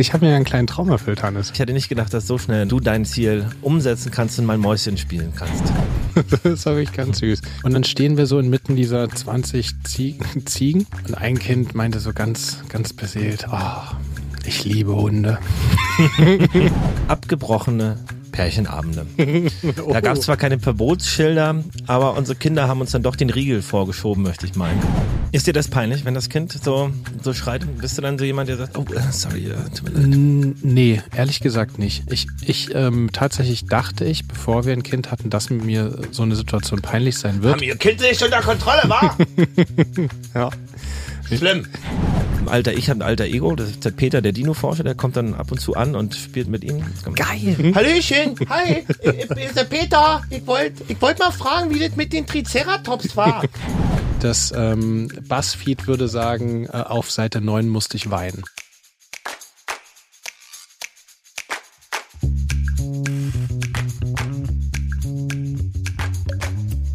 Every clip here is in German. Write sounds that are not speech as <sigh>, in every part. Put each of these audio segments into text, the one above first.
Ich habe mir einen kleinen Traum erfüllt, Hannes. Ich hätte nicht gedacht, dass so schnell du dein Ziel umsetzen kannst und mein Mäuschen spielen kannst. <laughs> das ist wirklich ganz süß. Und dann stehen wir so inmitten dieser 20 Ziegen, Ziegen und ein Kind meinte so ganz, ganz beseelt, oh, ich liebe Hunde. <laughs> <laughs> Abgebrochene Pärchenabende. Da gab es zwar keine Verbotsschilder, aber unsere Kinder haben uns dann doch den Riegel vorgeschoben, möchte ich meinen. Ist dir das peinlich, wenn das Kind so, so schreit? Bist du dann so jemand, der sagt, oh, sorry, uh, tut mir leid? Nee, ehrlich gesagt nicht. Ich, ich ähm, tatsächlich dachte ich, bevor wir ein Kind hatten, dass mit mir so eine Situation peinlich sein wird. Haben ihr Kind nicht unter Kontrolle, wa? <laughs> ja. Schlimm. Alter, ich habe ein alter Ego, das ist der Peter, der Dino-Forscher, der kommt dann ab und zu an und spielt mit ihnen. Geil. Hallöchen, hi, ich bin der Peter. Ich wollte ich wollt mal fragen, wie das mit den Triceratops war. Das ähm, Buzzfeed würde sagen, äh, auf Seite 9 musste ich weinen.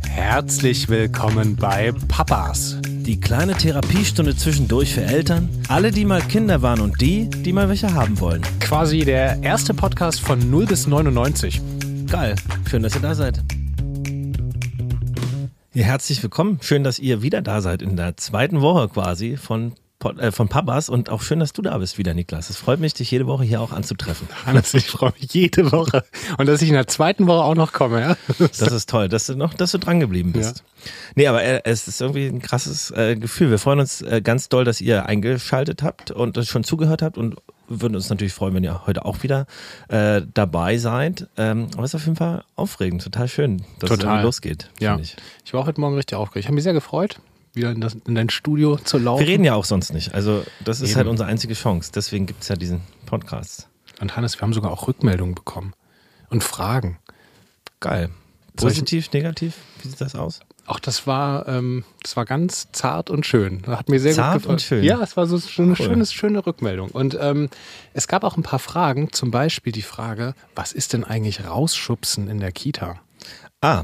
Herzlich willkommen bei Papas. Die kleine Therapiestunde zwischendurch für Eltern, alle, die mal Kinder waren und die, die mal welche haben wollen. Quasi der erste Podcast von 0 bis 99. Geil, schön, dass ihr da seid. Ja, herzlich willkommen. Schön, dass ihr wieder da seid in der zweiten Woche quasi von äh, von Papas und auch schön, dass du da bist wieder, Niklas. Es freut mich, dich jede Woche hier auch anzutreffen. <laughs> Hannes, ich freue mich jede Woche. Und dass ich in der zweiten Woche auch noch komme, ja? <laughs> Das ist toll, dass du noch, dass du dran geblieben bist. Ja. Nee, aber äh, es ist irgendwie ein krasses äh, Gefühl. Wir freuen uns äh, ganz doll, dass ihr eingeschaltet habt und schon zugehört habt und würden uns natürlich freuen, wenn ihr heute auch wieder äh, dabei seid. Ähm, aber es ist auf jeden Fall aufregend, total schön, dass total. es losgeht. Ja. Ich. ich war heute Morgen richtig aufgeregt. Ich habe mich sehr gefreut wieder in, das, in dein Studio zu laufen. Wir reden ja auch sonst nicht. Also das ist Eben. halt unsere einzige Chance. Deswegen gibt es ja diesen Podcast. Und Hannes, wir haben sogar auch Rückmeldungen bekommen und Fragen. Geil. Positiv, negativ? Wie sieht das aus? Auch das war, ähm, das war ganz zart und schön. Hat mir sehr zart gut gefallen. und schön. Ja, es war so eine cool. schöne, schöne Rückmeldung. Und ähm, es gab auch ein paar Fragen, zum Beispiel die Frage, was ist denn eigentlich rausschubsen in der Kita? Ah,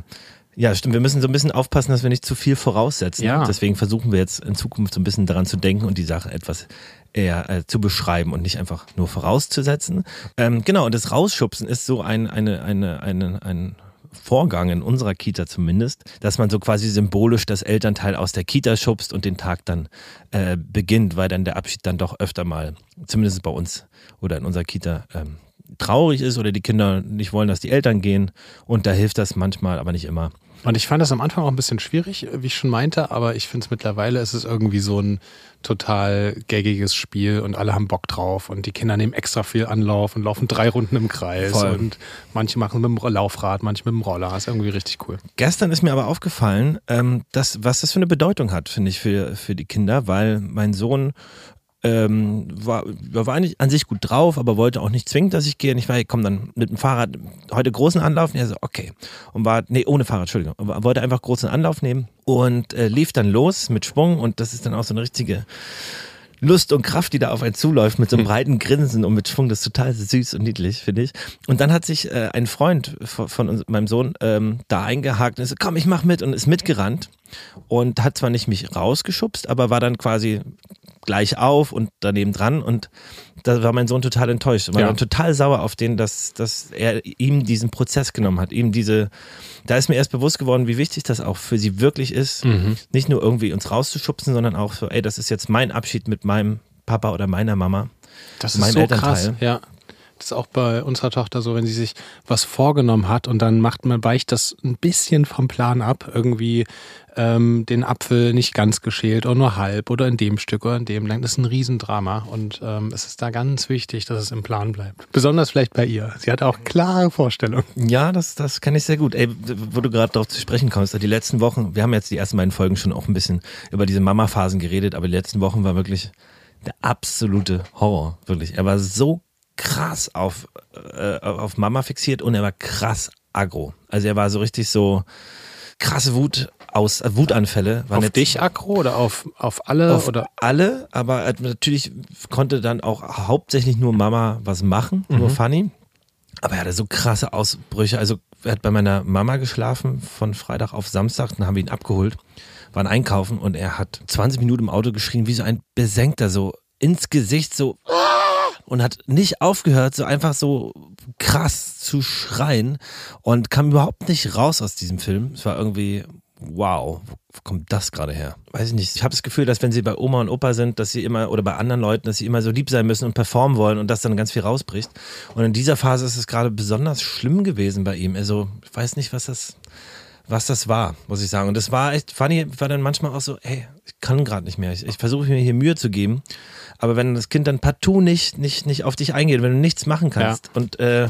ja, stimmt. Wir müssen so ein bisschen aufpassen, dass wir nicht zu viel voraussetzen. Ja. Deswegen versuchen wir jetzt in Zukunft so ein bisschen daran zu denken und die Sache etwas eher äh, zu beschreiben und nicht einfach nur vorauszusetzen. Ähm, genau, und das Rausschubsen ist so ein, eine, eine, eine, ein Vorgang in unserer Kita zumindest, dass man so quasi symbolisch das Elternteil aus der Kita schubst und den Tag dann äh, beginnt, weil dann der Abschied dann doch öfter mal, zumindest bei uns oder in unserer Kita, ähm, traurig ist oder die Kinder nicht wollen, dass die Eltern gehen. Und da hilft das manchmal, aber nicht immer. Und ich fand das am Anfang auch ein bisschen schwierig, wie ich schon meinte, aber ich finde es mittlerweile ist es irgendwie so ein total gaggiges Spiel und alle haben Bock drauf und die Kinder nehmen extra viel Anlauf und laufen drei Runden im Kreis Voll. und manche machen mit dem Laufrad, manche mit dem Roller. Ist irgendwie richtig cool. Gestern ist mir aber aufgefallen, ähm, dass, was das für eine Bedeutung hat, finde ich, für, für die Kinder, weil mein Sohn ähm, war, war eigentlich an sich gut drauf, aber wollte auch nicht zwingend, dass ich gehe. Und ich war, ich komme dann mit dem Fahrrad heute großen Anlauf. Und er so, okay. Und war, nee, ohne Fahrrad, Entschuldigung. Aber wollte einfach großen Anlauf nehmen und äh, lief dann los mit Schwung. Und das ist dann auch so eine richtige Lust und Kraft, die da auf einen zuläuft, mit so einem breiten Grinsen und mit Schwung. Das ist total süß und niedlich, finde ich. Und dann hat sich äh, ein Freund von, von uns, meinem Sohn ähm, da eingehakt und ist so, komm, ich mach mit und ist mitgerannt und hat zwar nicht mich rausgeschubst, aber war dann quasi gleich auf und daneben dran und da war mein Sohn total enttäuscht und war ja. total sauer auf den, dass, dass er ihm diesen Prozess genommen hat, ihm diese, da ist mir erst bewusst geworden, wie wichtig das auch für sie wirklich ist, mhm. nicht nur irgendwie uns rauszuschubsen, sondern auch so, ey, das ist jetzt mein Abschied mit meinem Papa oder meiner Mama. Das ist so krass, ja. Ist auch bei unserer Tochter so, wenn sie sich was vorgenommen hat und dann macht man, weicht das ein bisschen vom Plan ab, irgendwie ähm, den Apfel nicht ganz geschält oder nur halb oder in dem Stück oder in dem lang. Das ist ein Riesendrama und ähm, es ist da ganz wichtig, dass es im Plan bleibt. Besonders vielleicht bei ihr. Sie hat auch klare Vorstellungen. Ja, das, das kenne ich sehr gut. Ey, wo du gerade darauf zu sprechen kommst, die letzten Wochen, wir haben jetzt die ersten beiden Folgen schon auch ein bisschen über diese Mama-Phasen geredet, aber die letzten Wochen war wirklich der absolute Horror, wirklich. Er war so krass auf, äh, auf Mama fixiert und er war krass aggro. Also er war so richtig so krasse Wut aus äh, Wutanfälle. Waren auf jetzt, dich aggro oder auf, auf alle? Auf oder? alle, aber natürlich konnte dann auch hauptsächlich nur Mama was machen, mhm. nur Funny. Aber er hatte so krasse Ausbrüche. Also er hat bei meiner Mama geschlafen von Freitag auf Samstag, dann haben wir ihn abgeholt, waren einkaufen und er hat 20 Minuten im Auto geschrien, wie so ein Besenkter, so ins Gesicht, so und hat nicht aufgehört, so einfach so krass zu schreien und kam überhaupt nicht raus aus diesem Film. Es war irgendwie wow, wo kommt das gerade her? Weiß ich nicht. Ich habe das Gefühl, dass wenn sie bei Oma und Opa sind, dass sie immer, oder bei anderen Leuten, dass sie immer so lieb sein müssen und performen wollen und das dann ganz viel rausbricht. Und in dieser Phase ist es gerade besonders schlimm gewesen bei ihm. Also, ich weiß nicht, was das, was das war, muss ich sagen. Und das war echt, Fanny war dann manchmal auch so, ey, ich kann gerade nicht mehr. Ich, ich versuche mir hier Mühe zu geben. Aber wenn das Kind dann partout nicht, nicht, nicht auf dich eingeht, wenn du nichts machen kannst ja. und äh,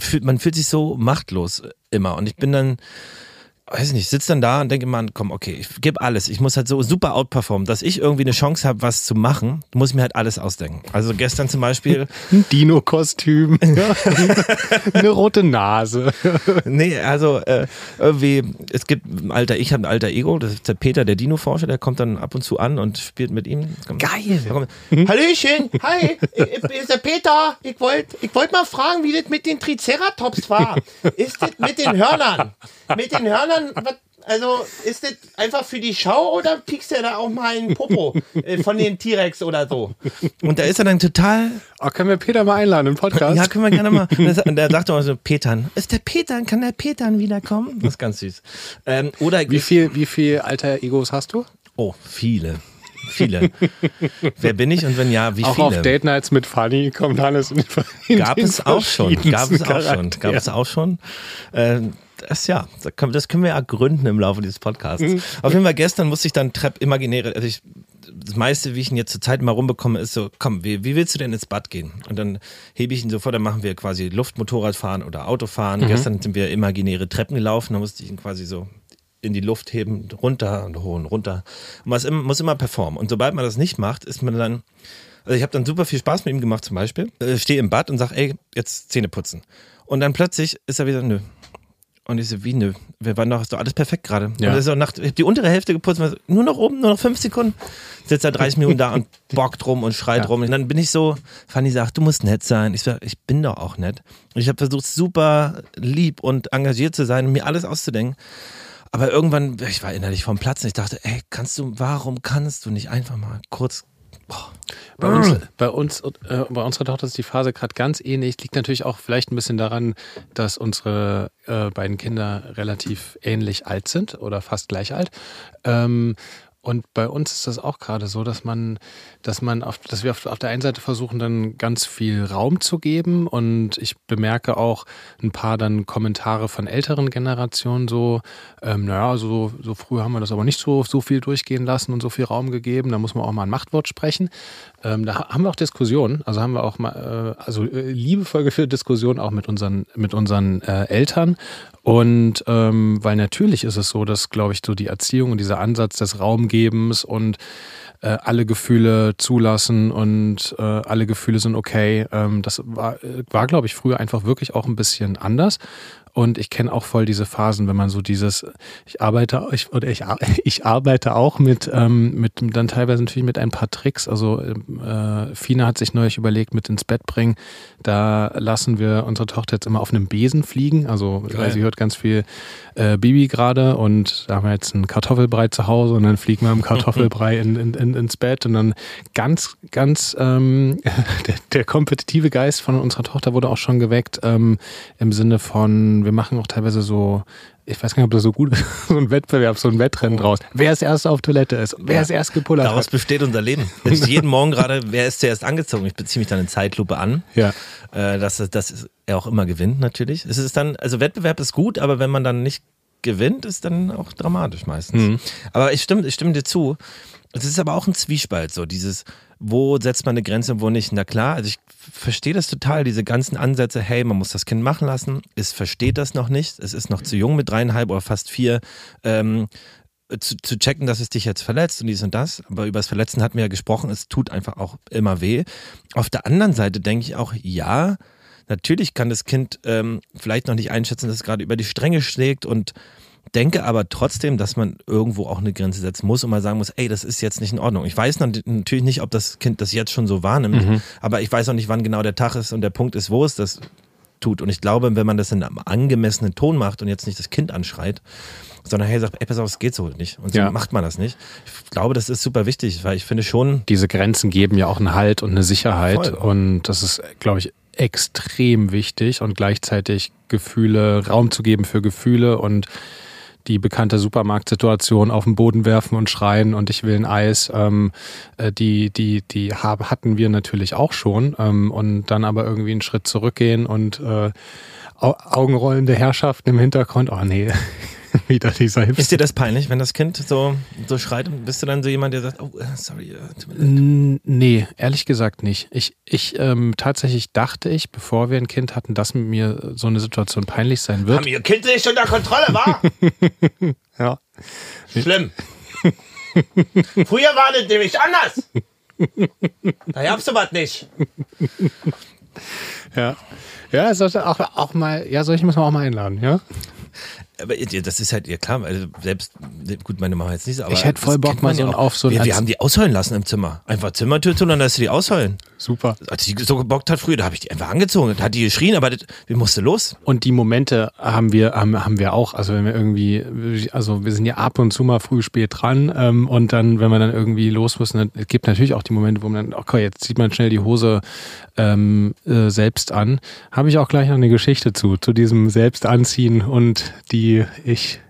fühlt, man fühlt sich so machtlos immer. Und ich bin dann, weiß ich nicht, sitze dann da und denke immer, komm, okay, ich gebe alles. Ich muss halt so super outperformen, dass ich irgendwie eine Chance habe, was zu machen, muss ich mir halt alles ausdenken. Also gestern zum Beispiel. <laughs> Ein Dino-Kostüm. <laughs> eine rote Nase. <laughs> nee, also äh, irgendwie, es gibt ein alter, ich habe ein alter Ego, das ist der Peter, der Dino-Forscher, der kommt dann ab und zu an und spielt mit ihm. Komm, Geil. Komm. Hallöchen, hi, ich, ist der Peter. Ich wollte ich wollt mal fragen, wie das mit den Triceratops war. Ist das mit den Hörnern? Mit den Hörnern dann, also ist das einfach für die Schau oder piekst er da auch mal einen Popo <laughs> äh, von den T-Rex oder so? Und da ist er dann total. Oh, können wir Peter mal einladen im Podcast? Ja, können wir gerne mal. <laughs> Und der sagt auch so: Petern, ist der Petern, kann der Petern wiederkommen? Das ist ganz süß. Ähm, oder wie viel, wie viel alter Egos hast du? Oh, viele. Viele. Wer bin ich und wenn ja, wie auch viele? Auf Date Nights mit Fanny kommt alles in, in Gab es auch schon. Gab es auch schon. Gab es auch schon. Äh, das ja, das können wir ja gründen im Laufe dieses Podcasts. Mhm. Auf jeden Fall gestern musste ich dann Trepp imaginäre, also ich, das meiste, wie ich ihn jetzt zur Zeit mal rumbekomme, ist so, komm, wie, wie willst du denn ins Bad gehen? Und dann hebe ich ihn sofort, dann machen wir quasi Luftmotorradfahren oder Autofahren. Mhm. Gestern sind wir imaginäre Treppen gelaufen, da musste ich ihn quasi so in die Luft heben, runter und hoch und runter. Und man muss immer performen. Und sobald man das nicht macht, ist man dann, also ich habe dann super viel Spaß mit ihm gemacht zum Beispiel. Äh, stehe im Bad und sage, ey, jetzt Zähne putzen. Und dann plötzlich ist er wieder, nö, und ich so, wie nö, wir waren doch, ist doch alles perfekt gerade. Ja. Und ist auch nach, ich hab die untere Hälfte geputzt, nur noch oben, nur noch fünf Sekunden. Sitzt da 30 Minuten da und <laughs> bockt rum und schreit ja. rum. Und dann bin ich so, Fanny sagt, du musst nett sein. Ich so, ich bin doch auch nett. Und ich habe versucht, super lieb und engagiert zu sein und mir alles auszudenken. Aber irgendwann, ich war innerlich vom Platz und ich dachte, ey, kannst du, warum kannst du nicht einfach mal kurz bei uns, bei, uns äh, bei unserer Tochter ist die Phase gerade ganz ähnlich. Liegt natürlich auch vielleicht ein bisschen daran, dass unsere äh, beiden Kinder relativ ähnlich alt sind oder fast gleich alt. Ähm, und bei uns ist das auch gerade so, dass man, dass man auf, dass wir auf, auf, der einen Seite versuchen, dann ganz viel Raum zu geben. Und ich bemerke auch ein paar dann Kommentare von älteren Generationen so, ähm, naja, so, so früh haben wir das aber nicht so, so viel durchgehen lassen und so viel Raum gegeben. Da muss man auch mal ein Machtwort sprechen. Ähm, da haben wir auch Diskussionen, also haben wir auch mal, äh, also äh, liebevoll geführte Diskussionen auch mit unseren, mit unseren äh, Eltern. Und ähm, weil natürlich ist es so, dass, glaube ich, so die Erziehung und dieser Ansatz des Raumgebens und äh, alle Gefühle zulassen und äh, alle Gefühle sind okay, ähm, das war, äh, war glaube ich, früher einfach wirklich auch ein bisschen anders. Und ich kenne auch voll diese Phasen, wenn man so dieses, ich arbeite, ich, oder ich, ich arbeite auch mit, ähm, mit dann teilweise natürlich mit ein paar Tricks. Also äh, Fina hat sich neulich überlegt, mit ins Bett bringen. Da lassen wir unsere Tochter jetzt immer auf einem Besen fliegen. Also weil sie hört ganz viel äh, Bibi gerade und da haben wir jetzt einen Kartoffelbrei zu Hause und dann fliegen wir im Kartoffelbrei in, in, in, ins Bett und dann ganz, ganz ähm, <laughs> der, der kompetitive Geist von unserer Tochter wurde auch schon geweckt ähm, im Sinne von wir machen auch teilweise so, ich weiß gar nicht, ob das so gut ist, <laughs> so ein Wettbewerb, so ein Wettrennen oh. draus. Wer als erst auf Toilette ist, wer als erst gepullert Daraus hat. besteht unser Leben. <laughs> Ist jeden Morgen gerade, wer ist zuerst angezogen? Ich beziehe mich dann in Zeitlupe an. Ja. Äh, dass, dass er auch immer gewinnt, natürlich. Es ist dann, also Wettbewerb ist gut, aber wenn man dann nicht gewinnt, ist dann auch dramatisch meistens. Mhm. Aber ich stimme, ich stimme dir zu. Es ist aber auch ein Zwiespalt, so dieses, wo setzt man eine Grenze und wo nicht. Na klar, also ich verstehe das total, diese ganzen Ansätze, hey, man muss das Kind machen lassen, es versteht das noch nicht, es ist noch zu jung mit dreieinhalb oder fast vier, ähm, zu, zu checken, dass es dich jetzt verletzt und dies und das. Aber über das Verletzen hatten wir ja gesprochen, es tut einfach auch immer weh. Auf der anderen Seite denke ich auch, ja, natürlich kann das Kind ähm, vielleicht noch nicht einschätzen, dass es gerade über die Stränge schlägt und denke aber trotzdem, dass man irgendwo auch eine Grenze setzen muss und mal sagen muss, ey, das ist jetzt nicht in Ordnung. Ich weiß natürlich nicht, ob das Kind das jetzt schon so wahrnimmt, mhm. aber ich weiß auch nicht, wann genau der Tag ist und der Punkt ist, wo es das tut. Und ich glaube, wenn man das in einem angemessenen Ton macht und jetzt nicht das Kind anschreit, sondern hey, sagt, ey, pass auf, es geht so nicht. Und so ja. macht man das nicht. Ich glaube, das ist super wichtig, weil ich finde schon. Diese Grenzen geben ja auch einen Halt und eine Sicherheit. Voll. Und das ist, glaube ich, extrem wichtig und gleichzeitig Gefühle, Raum zu geben für Gefühle und die bekannte Supermarktsituation auf den Boden werfen und schreien und ich will ein Eis, ähm, äh, die, die, die hatten wir natürlich auch schon ähm, und dann aber irgendwie einen Schritt zurückgehen und äh, Augenrollende Herrschaften im Hintergrund, oh nee, <laughs> <laughs> wieder dieser Hipster. Ist dir das peinlich, wenn das Kind so, so schreit? Bist du dann so jemand, der sagt, oh, äh, sorry, uh, Nee, ehrlich gesagt nicht. Ich, ich ähm, tatsächlich dachte ich, bevor wir ein Kind hatten, dass mit mir so eine Situation peinlich sein wird. Haben ihr Kind nicht unter Kontrolle, war? <laughs> ja. Schlimm. Früher war das nämlich anders. Da gab's sowas nicht. Ja. Ja, sollte auch, auch mal, ja, solche muss man auch mal einladen, ja? Aber das ist halt, ja klar, also selbst, gut, meine Mama jetzt nicht so, aber. Ich hätte voll Bock mal so ja auf so ein. Wir, wir haben die ausheulen lassen im Zimmer. Einfach Zimmertür zu und dann lässt du die ausheulen. Super. Als sie so gebockt hat früher, da habe ich die einfach angezogen. Da hat die geschrien, aber das, wir mussten los. Und die Momente haben wir, haben, haben wir auch. Also wenn wir irgendwie, also wir sind ja ab und zu mal früh spät dran ähm, und dann, wenn wir dann irgendwie los müssen, dann, es gibt natürlich auch die Momente, wo man dann, okay, jetzt zieht man schnell die Hose ähm, äh, selbst an. Habe ich auch gleich noch eine Geschichte zu, zu diesem Selbstanziehen und die ich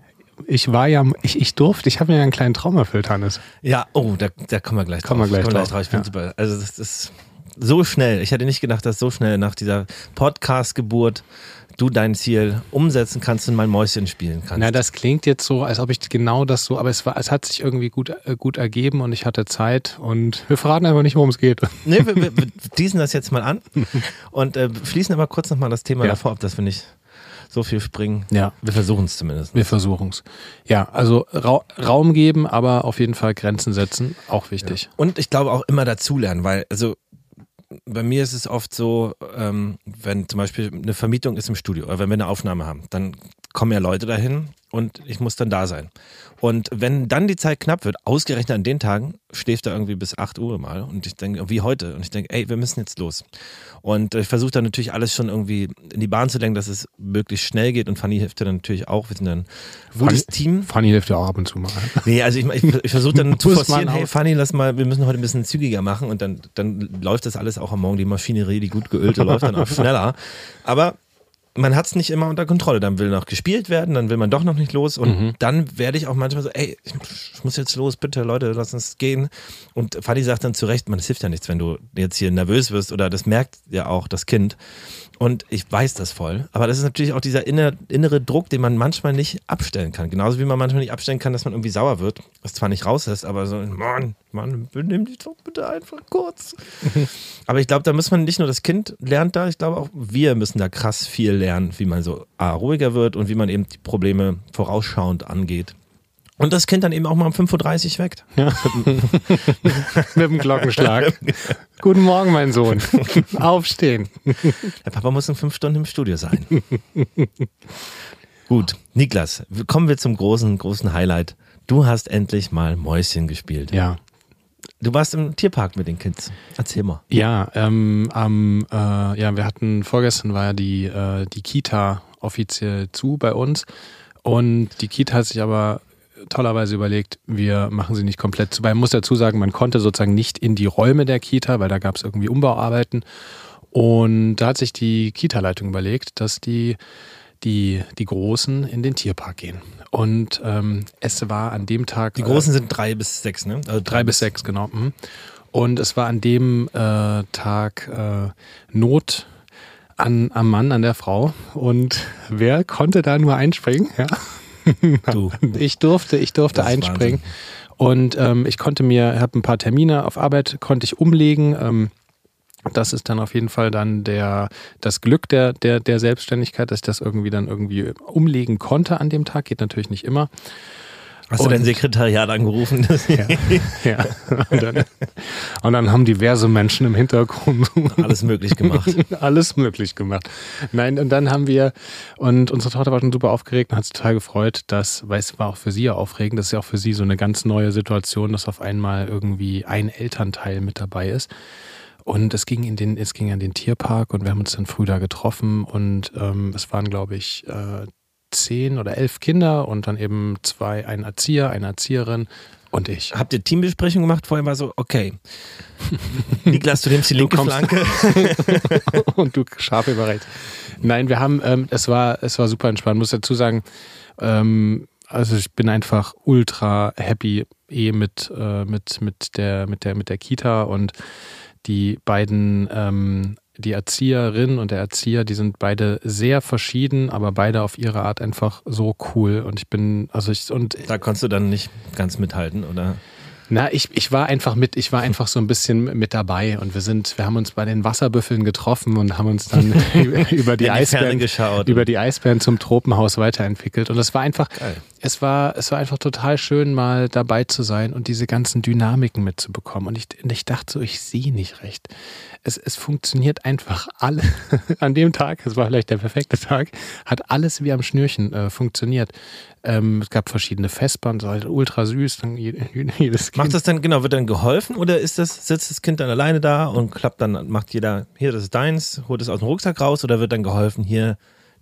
ich war ja, ich, ich durfte, ich habe mir ja einen kleinen Traum erfüllt, Hannes. Ja, oh, da, da kommen wir gleich kommen drauf. Wir gleich, kommen drauf. Ich ja. super. Also das ist so schnell. Ich hätte nicht gedacht, dass so schnell nach dieser Podcast-Geburt du dein Ziel umsetzen kannst und mein Mäuschen spielen kannst. Na, das klingt jetzt so, als ob ich genau das so, aber es war, es hat sich irgendwie gut, äh, gut ergeben und ich hatte Zeit und wir verraten einfach nicht, worum es geht. <laughs> Nee, wir, wir, wir das jetzt mal an <laughs> und äh, schließen aber kurz nochmal das Thema ja. davor ab, dass wir nicht so viel springen. Ja. Wir versuchen es zumindest. Wir versuchen es. Ja, also Ra Raum geben, aber auf jeden Fall Grenzen setzen, auch wichtig. Ja. Und ich glaube auch immer dazulernen, weil, also bei mir ist es oft so, ähm, wenn zum Beispiel eine Vermietung ist im Studio oder wenn wir eine Aufnahme haben, dann kommen ja Leute dahin und ich muss dann da sein. Und wenn dann die Zeit knapp wird, ausgerechnet an den Tagen, schläft er irgendwie bis 8 Uhr mal und ich denke, wie heute. Und ich denke, ey, wir müssen jetzt los. Und ich versuche dann natürlich alles schon irgendwie in die Bahn zu lenken, dass es möglichst schnell geht. Und Fanny hilft dann natürlich auch. Wir sind dann ein gutes Team. Fanny hilft ja auch ab und zu mal. Nee, also ich, ich, ich versuche dann <laughs> zu forcieren, hey Fanny, lass mal, wir müssen heute ein bisschen zügiger machen. Und dann, dann läuft das alles auch am Morgen. Die Maschinerie, die gut geölte, läuft dann auch <laughs> schneller. Aber man hat es nicht immer unter Kontrolle. Dann will noch gespielt werden, dann will man doch noch nicht los. Und mhm. dann werde ich auch manchmal so, ey, ich muss jetzt los, bitte, Leute, lass uns gehen. Und Fadi sagt dann zu Recht, man, es hilft ja nichts, wenn du jetzt hier nervös wirst oder das merkt ja auch das Kind. Und ich weiß das voll. Aber das ist natürlich auch dieser innere, innere Druck, den man manchmal nicht abstellen kann. Genauso wie man manchmal nicht abstellen kann, dass man irgendwie sauer wird. Was zwar nicht raus ist, aber so, Mann, Mann, benimm dich doch bitte einfach kurz. <laughs> aber ich glaube, da muss man nicht nur das Kind lernt da, ich glaube auch wir müssen da krass viel lernen, wie man so A, ruhiger wird und wie man eben die Probleme vorausschauend angeht. Und das Kind dann eben auch mal um 5.30 Uhr weckt. Ja. <laughs> Mit dem Glockenschlag. Guten Morgen, mein Sohn. Aufstehen. Der Papa muss in fünf Stunden im Studio sein. Gut, Niklas, kommen wir zum großen, großen Highlight. Du hast endlich mal Mäuschen gespielt. Ja. Du warst im Tierpark mit den Kids. Erzähl mal. Ja, ähm, ähm, äh, ja, wir hatten vorgestern war ja die, äh, die Kita offiziell zu bei uns. Und die Kita hat sich aber tollerweise überlegt, wir machen sie nicht komplett zu. Weil man muss dazu sagen, man konnte sozusagen nicht in die Räume der Kita, weil da gab es irgendwie Umbauarbeiten. Und da hat sich die Kita-Leitung überlegt, dass die, die, die Großen in den Tierpark gehen. Und ähm, es war an dem Tag. Die Großen äh, sind drei bis sechs, ne? Also drei, drei bis sechs, genau. Mhm. Und es war an dem äh, Tag äh, Not an, am Mann, an der Frau. Und wer konnte da nur einspringen? Ja. <laughs> Du. Ich durfte, ich durfte einspringen. Und ähm, ich konnte mir, habe ein paar Termine auf Arbeit, konnte ich umlegen. Ähm, das ist dann auf jeden Fall dann der, das Glück der, der, der Selbstständigkeit, dass ich das irgendwie dann irgendwie umlegen konnte an dem Tag. Geht natürlich nicht immer. Hast und, du dein Sekretariat angerufen? <laughs> ja. ja. Und, dann, und, dann, haben diverse Menschen im Hintergrund alles möglich gemacht. <laughs> alles möglich gemacht. Nein, und dann haben wir, und unsere Tochter war schon super aufgeregt und hat sich total gefreut, dass, weil es war auch für sie ja aufregend, das ist ja auch für sie so eine ganz neue Situation, dass auf einmal irgendwie ein Elternteil mit dabei ist. Und es ging in den, es ging an den Tierpark und wir haben uns dann früh da getroffen und ähm, es waren, glaube ich, äh, zehn oder elf Kinder und dann eben zwei, ein Erzieher, eine Erzieherin und ich. Habt ihr Teambesprechung gemacht? Vorher war so, okay. <laughs> Niklas, du nimmst die linke Flanke. <laughs> und du scharf über rechts. Nein, wir haben, ähm, es war, es war super entspannt. Muss dazu sagen, ähm, also ich bin einfach ultra happy eh mit, äh, mit, mit der, mit der, mit der Kita und die beiden ähm, die Erzieherin und der Erzieher, die sind beide sehr verschieden, aber beide auf ihre Art einfach so cool. Und ich bin, also ich und da konntest du dann nicht ganz mithalten, oder? Na, ich, ich war einfach mit, ich war einfach so ein bisschen mit dabei und wir sind, wir haben uns bei den Wasserbüffeln getroffen und haben uns dann <laughs> <laughs> über die Eisbären geschaut, über die Eisbären zum Tropenhaus weiterentwickelt und es war einfach, Geil. es war, es war einfach total schön, mal dabei zu sein und diese ganzen Dynamiken mitzubekommen und ich, und ich dachte so, ich sehe nicht recht. Es, es funktioniert einfach alle <laughs> an dem Tag, es war vielleicht der perfekte Tag, hat alles wie am Schnürchen äh, funktioniert. Ähm, es gab verschiedene Festbahnen, so halt ultra süß. Dann <laughs> jedes kind. Macht das dann, genau, wird dann geholfen oder ist das, sitzt das Kind dann alleine da und klappt dann, macht jeder, hier, das ist deins, holt es aus dem Rucksack raus oder wird dann geholfen, hier,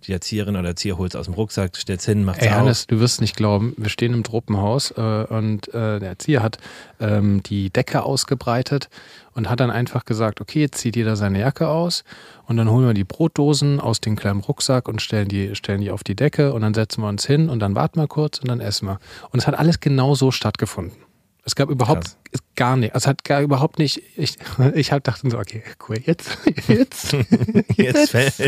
die Erzieherin oder Erzieher holt es aus dem Rucksack, stellt es hin, macht es Hannes, du wirst nicht glauben, wir stehen im Tropenhaus äh, und äh, der Erzieher hat ähm, die Decke ausgebreitet und hat dann einfach gesagt, okay, jetzt zieht jeder seine Jacke aus und dann holen wir die Brotdosen aus dem kleinen Rucksack und stellen die, stellen die auf die Decke und dann setzen wir uns hin und dann warten wir kurz und dann essen wir. Und es hat alles genau so stattgefunden. Es gab überhaupt Krass. gar nicht, es hat gar überhaupt nicht, ich, <laughs> ich halt dachte so, okay, cool, jetzt, <laughs> <laughs> jetzt, jetzt, jetzt, fällt,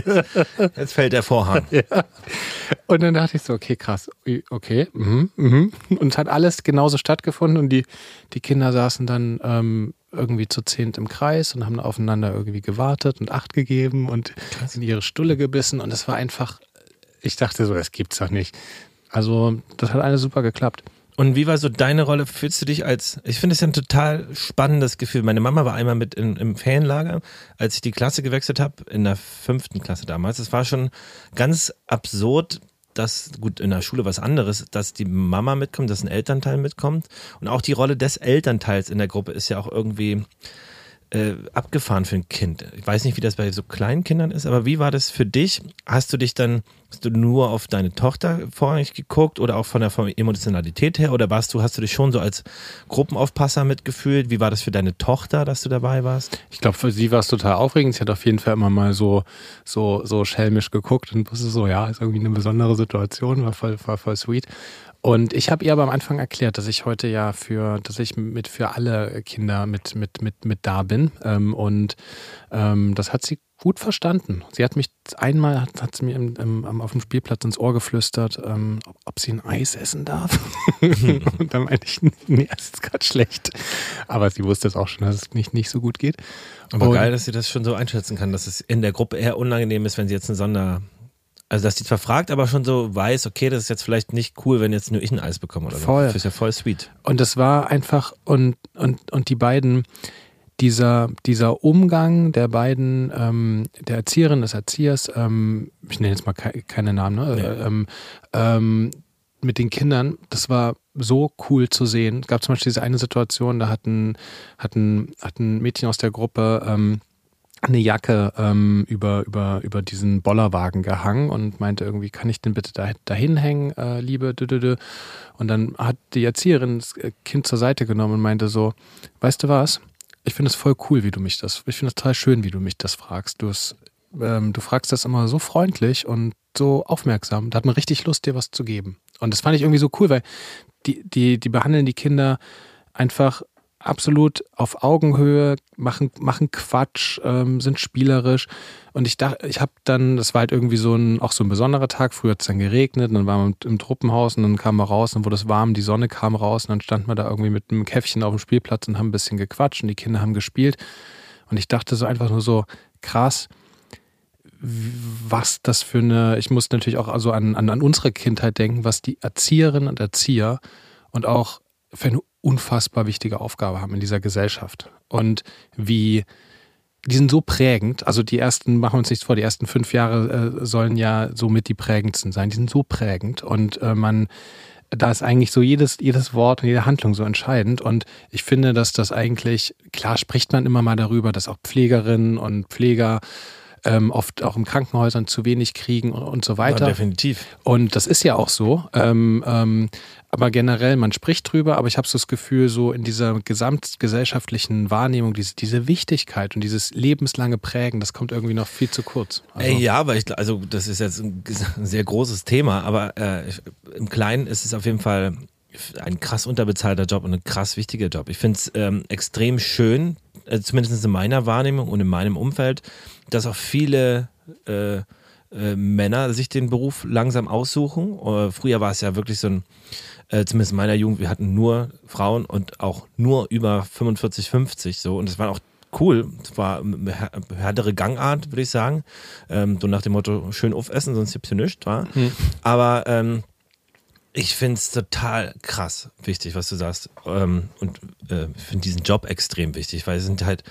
jetzt fällt der Vorhang. Ja. Und dann dachte ich so, okay, krass, okay, mhm, mhm. und es hat alles genauso stattgefunden und die, die Kinder saßen dann ähm, irgendwie zu zehnt im Kreis und haben aufeinander irgendwie gewartet und Acht gegeben und Krass. in ihre Stulle gebissen und es war einfach, ich dachte so, das gibt's doch nicht. Also, das hat alles super geklappt. Und wie war so deine Rolle? Fühlst du dich als, ich finde es ja ein total spannendes Gefühl. Meine Mama war einmal mit in, im Ferienlager, als ich die Klasse gewechselt habe, in der fünften Klasse damals. Es war schon ganz absurd, dass, gut, in der Schule was anderes, dass die Mama mitkommt, dass ein Elternteil mitkommt. Und auch die Rolle des Elternteils in der Gruppe ist ja auch irgendwie äh, abgefahren für ein Kind. Ich weiß nicht, wie das bei so kleinen Kindern ist, aber wie war das für dich? Hast du dich dann, hast du nur auf deine Tochter vorrangig geguckt oder auch von der Emotionalität her oder warst du, hast du dich schon so als Gruppenaufpasser mitgefühlt? Wie war das für deine Tochter, dass du dabei warst? Ich glaube, für sie war es total aufregend. Sie hat auf jeden Fall immer mal so, so, so schelmisch geguckt und wusste so, ja, ist irgendwie eine besondere Situation, war voll, war voll sweet. Und ich habe ihr aber am Anfang erklärt, dass ich heute ja für, dass ich mit für alle Kinder mit, mit, mit, mit da bin. Ähm, und ähm, das hat sie gut verstanden. Sie hat mich einmal, hat, hat sie mir im, im, auf dem Spielplatz ins Ohr geflüstert, ähm, ob, ob, sie ein Eis essen darf. <laughs> und dann meinte ich, nee, es ist gerade schlecht. Aber sie wusste es auch schon, dass es nicht, nicht so gut geht. Aber und, geil, dass sie das schon so einschätzen kann, dass es in der Gruppe eher unangenehm ist, wenn sie jetzt eine Sonder also, dass die zwar fragt, aber schon so weiß, okay, das ist jetzt vielleicht nicht cool, wenn jetzt nur ich ein Eis bekomme oder voll. so. Das ist ja voll sweet. Und das war einfach, und, und, und die beiden, dieser, dieser Umgang der beiden, ähm, der Erzieherin, des Erziehers, ähm, ich nenne jetzt mal ke keine Namen, ne? Ja. Ähm, ähm, mit den Kindern, das war so cool zu sehen. Es gab zum Beispiel diese eine Situation, da hat ein, hat ein, hat ein Mädchen aus der Gruppe ähm, eine Jacke ähm, über, über, über diesen Bollerwagen gehangen und meinte irgendwie, kann ich den bitte da, dahin hängen, äh, liebe Dü Und dann hat die Erzieherin das Kind zur Seite genommen und meinte so, weißt du was? Ich finde es voll cool, wie du mich das, ich finde es total schön, wie du mich das fragst. Du, ähm, du fragst das immer so freundlich und so aufmerksam. Da hat man richtig Lust, dir was zu geben. Und das fand ich irgendwie so cool, weil die, die, die behandeln die Kinder einfach absolut auf Augenhöhe, machen, machen Quatsch, ähm, sind spielerisch. Und ich dachte, ich habe dann, das war halt irgendwie so ein, auch so ein besonderer Tag. Früher hat es dann geregnet, dann waren wir im Truppenhaus und dann kamen wir raus und wurde es warm, die Sonne kam raus und dann standen wir da irgendwie mit einem Käffchen auf dem Spielplatz und haben ein bisschen gequatscht und die Kinder haben gespielt. Und ich dachte so einfach nur so, krass, was das für eine, ich muss natürlich auch also an, an, an unsere Kindheit denken, was die Erzieherinnen und Erzieher und auch für eine unfassbar wichtige Aufgabe haben in dieser Gesellschaft. Und wie, die sind so prägend, also die ersten, machen wir uns nichts vor, die ersten fünf Jahre äh, sollen ja somit die prägendsten sein. Die sind so prägend und äh, man, da ist eigentlich so jedes, jedes Wort und jede Handlung so entscheidend. Und ich finde, dass das eigentlich, klar spricht man immer mal darüber, dass auch Pflegerinnen und Pfleger ähm, oft auch in Krankenhäusern zu wenig kriegen und, und so weiter. Ja, definitiv. Und das ist ja auch so. Ähm, ähm, aber generell, man spricht drüber, aber ich habe so das Gefühl, so in dieser gesamtgesellschaftlichen Wahrnehmung, diese, diese Wichtigkeit und dieses lebenslange Prägen, das kommt irgendwie noch viel zu kurz. Also Ey, ja, aber ich, also das ist jetzt <laughs> ein sehr großes Thema, aber äh, im Kleinen ist es auf jeden Fall ein krass unterbezahlter Job und ein krass wichtiger Job. Ich finde es ähm, extrem schön, äh, zumindest in meiner Wahrnehmung und in meinem Umfeld, dass auch viele äh, äh, Männer sich den Beruf langsam aussuchen. Äh, früher war es ja wirklich so ein äh, zumindest in meiner Jugend, wir hatten nur Frauen und auch nur über 45, 50 so. Und es war auch cool. Es war eine härtere Gangart, würde ich sagen. Ähm, so nach dem Motto, schön aufessen, sonst gibt's hier nichts. Hm. Aber ähm, ich finde es total krass wichtig, was du sagst. Ähm, und äh, finde diesen Job extrem wichtig, weil es sind halt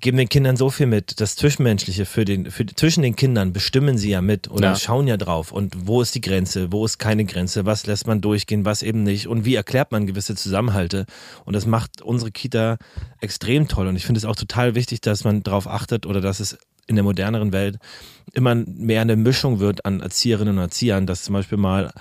geben den Kindern so viel mit. Das Zwischenmenschliche für den, für, zwischen den Kindern bestimmen sie ja mit oder ja. schauen ja drauf. Und wo ist die Grenze? Wo ist keine Grenze? Was lässt man durchgehen? Was eben nicht? Und wie erklärt man gewisse Zusammenhalte? Und das macht unsere Kita extrem toll. Und ich finde es auch total wichtig, dass man darauf achtet oder dass es in der moderneren Welt immer mehr eine Mischung wird an Erzieherinnen und Erziehern, dass zum Beispiel mal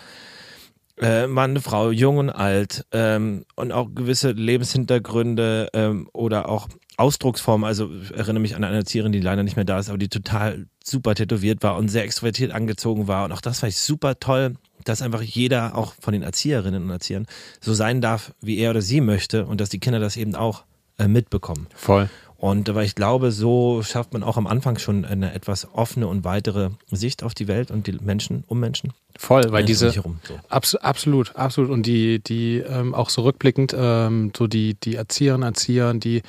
äh, Mann, Frau, jung und alt ähm, und auch gewisse Lebenshintergründe ähm, oder auch Ausdrucksformen. Also ich erinnere mich an eine Erzieherin, die leider nicht mehr da ist, aber die total super tätowiert war und sehr extrovertiert angezogen war. Und auch das fand ich super toll, dass einfach jeder, auch von den Erzieherinnen und Erziehern, so sein darf, wie er oder sie möchte und dass die Kinder das eben auch äh, mitbekommen. Voll. Und weil ich glaube, so schafft man auch am Anfang schon eine etwas offene und weitere Sicht auf die Welt und die Menschen um Menschen. Voll, weil diese so. abs absolut, absolut und die, die ähm, auch so rückblickend, ähm, so die, die Erzieherinnen, Erzieher, die,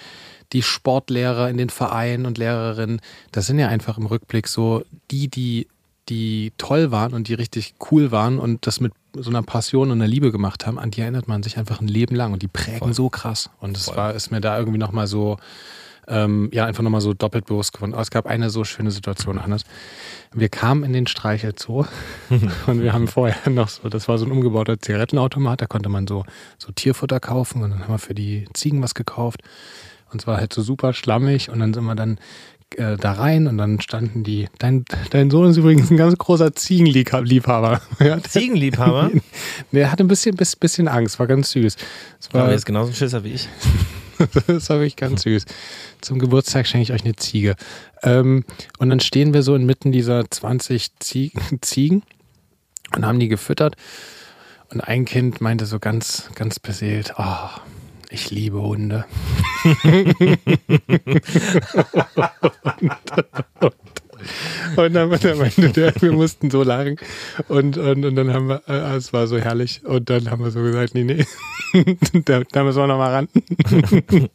die Sportlehrer in den Vereinen und Lehrerinnen, das sind ja einfach im Rückblick so die, die, die toll waren und die richtig cool waren und das mit so einer Passion und einer Liebe gemacht haben, an die erinnert man sich einfach ein Leben lang und die prägen Voll. so krass. Und es war, ist mir da irgendwie nochmal so ähm, ja einfach nochmal so doppelt bewusst geworden. Aber es gab eine so schöne Situation, Hannes. Wir kamen in den Streichelzoo <laughs> und wir haben vorher <laughs> noch so, das war so ein umgebauter Zigarettenautomat, da konnte man so, so Tierfutter kaufen und dann haben wir für die Ziegen was gekauft. Und zwar halt so super schlammig und dann sind wir dann äh, da rein und dann standen die. Dein, dein Sohn ist übrigens ein ganz großer Ziegenliebhaber. <laughs> Ziegenliebhaber? der hatte ein bisschen, bisschen Angst, war ganz süß. Das war, Aber jetzt genauso ein Schisser wie ich. das war wirklich ganz süß. Zum Geburtstag schenke ich euch eine Ziege. Ähm, und dann stehen wir so inmitten dieser 20 <laughs> Ziegen und haben die gefüttert. Und ein Kind meinte so ganz, ganz beseelt, oh, ich liebe Hunde. <laughs> und, und dann, <laughs> dann meinte der, wir mussten so lachen. Und, und, und dann haben wir, äh, es war so herrlich. Und dann haben wir so gesagt, nee, nee, <laughs> da, da müssen wir nochmal ran. <laughs>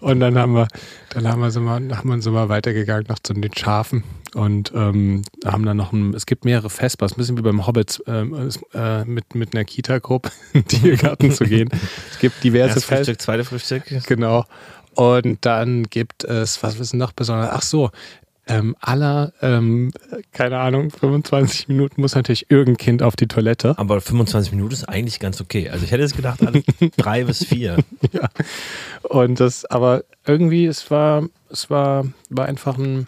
und dann haben wir, dann haben wir so mal, haben wir so mal weitergegangen noch zu den Schafen. Und ähm, haben dann noch ein, es gibt mehrere Festbars, ein bisschen wie beim Hobbits, ähm, äh, mit, mit einer Kita-Gruppe in den Tiergarten zu gehen. Es gibt diverse Erst Frühstück, zweite Frühstück. Genau. Und dann gibt es, was ist noch besonders? Ach so, ähm, aller, ähm, keine Ahnung, 25 Minuten muss natürlich irgendein Kind auf die Toilette. Aber 25 Minuten ist eigentlich ganz okay. Also ich hätte jetzt gedacht, alle <laughs> drei bis vier. Ja. Und das, aber irgendwie, es war, es war, war einfach ein,